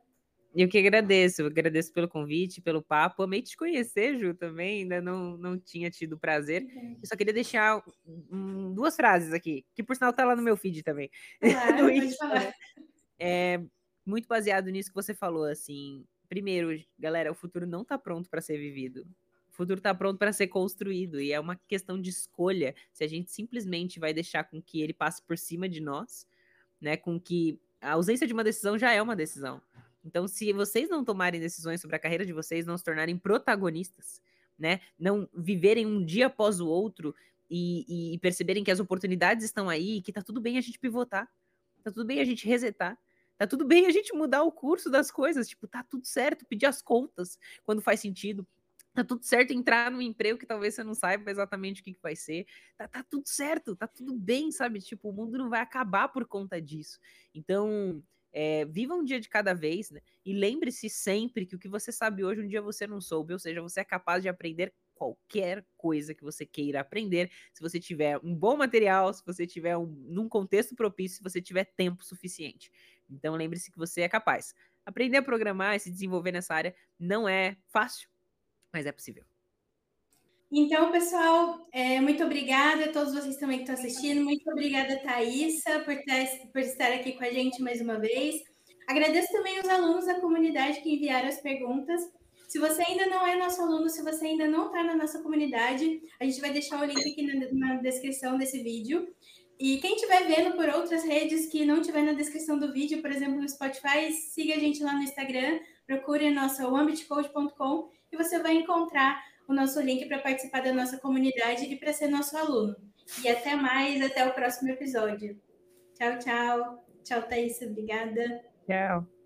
Eu que agradeço, eu agradeço pelo convite, pelo papo. Amei te conhecer, Ju, também. Ainda não, não tinha tido prazer. Eu só queria deixar um, duas frases aqui, que por sinal tá lá no meu feed também. Claro, pode falar. É, muito baseado nisso que você falou, assim. Primeiro, galera, o futuro não tá pronto para ser vivido. O futuro tá pronto para ser construído e é uma questão de escolha se a gente simplesmente vai deixar com que ele passe por cima de nós, né, com que a ausência de uma decisão já é uma decisão. Então, se vocês não tomarem decisões sobre a carreira de vocês, não se tornarem protagonistas, né? Não viverem um dia após o outro e, e perceberem que as oportunidades estão aí, que tá tudo bem a gente pivotar, tá tudo bem a gente resetar, Tá tudo bem a gente mudar o curso das coisas, tipo, tá tudo certo, pedir as contas quando faz sentido. Tá tudo certo entrar num emprego que talvez você não saiba exatamente o que, que vai ser. Tá, tá tudo certo, tá tudo bem, sabe? Tipo, o mundo não vai acabar por conta disso. Então, é, viva um dia de cada vez, né? E lembre-se sempre que o que você sabe hoje, um dia você não soube, ou seja, você é capaz de aprender qualquer coisa que você queira aprender, se você tiver um bom material, se você tiver um, num contexto propício, se você tiver tempo suficiente. Então lembre-se que você é capaz. Aprender a programar e se desenvolver nessa área não é fácil, mas é possível. Então, pessoal, é, muito obrigada a todos vocês também que estão assistindo. Muito obrigada, Thaisa, por, ter, por estar aqui com a gente mais uma vez. Agradeço também os alunos da comunidade que enviaram as perguntas. Se você ainda não é nosso aluno, se você ainda não está na nossa comunidade, a gente vai deixar o link aqui na, na descrição desse vídeo. E quem estiver vendo por outras redes que não tiver na descrição do vídeo, por exemplo, no Spotify, siga a gente lá no Instagram, procure nossa ambitcode.com e você vai encontrar o nosso link para participar da nossa comunidade e para ser nosso aluno. E até mais, até o próximo episódio. Tchau, tchau. Tchau, Thaís. Obrigada. Tchau.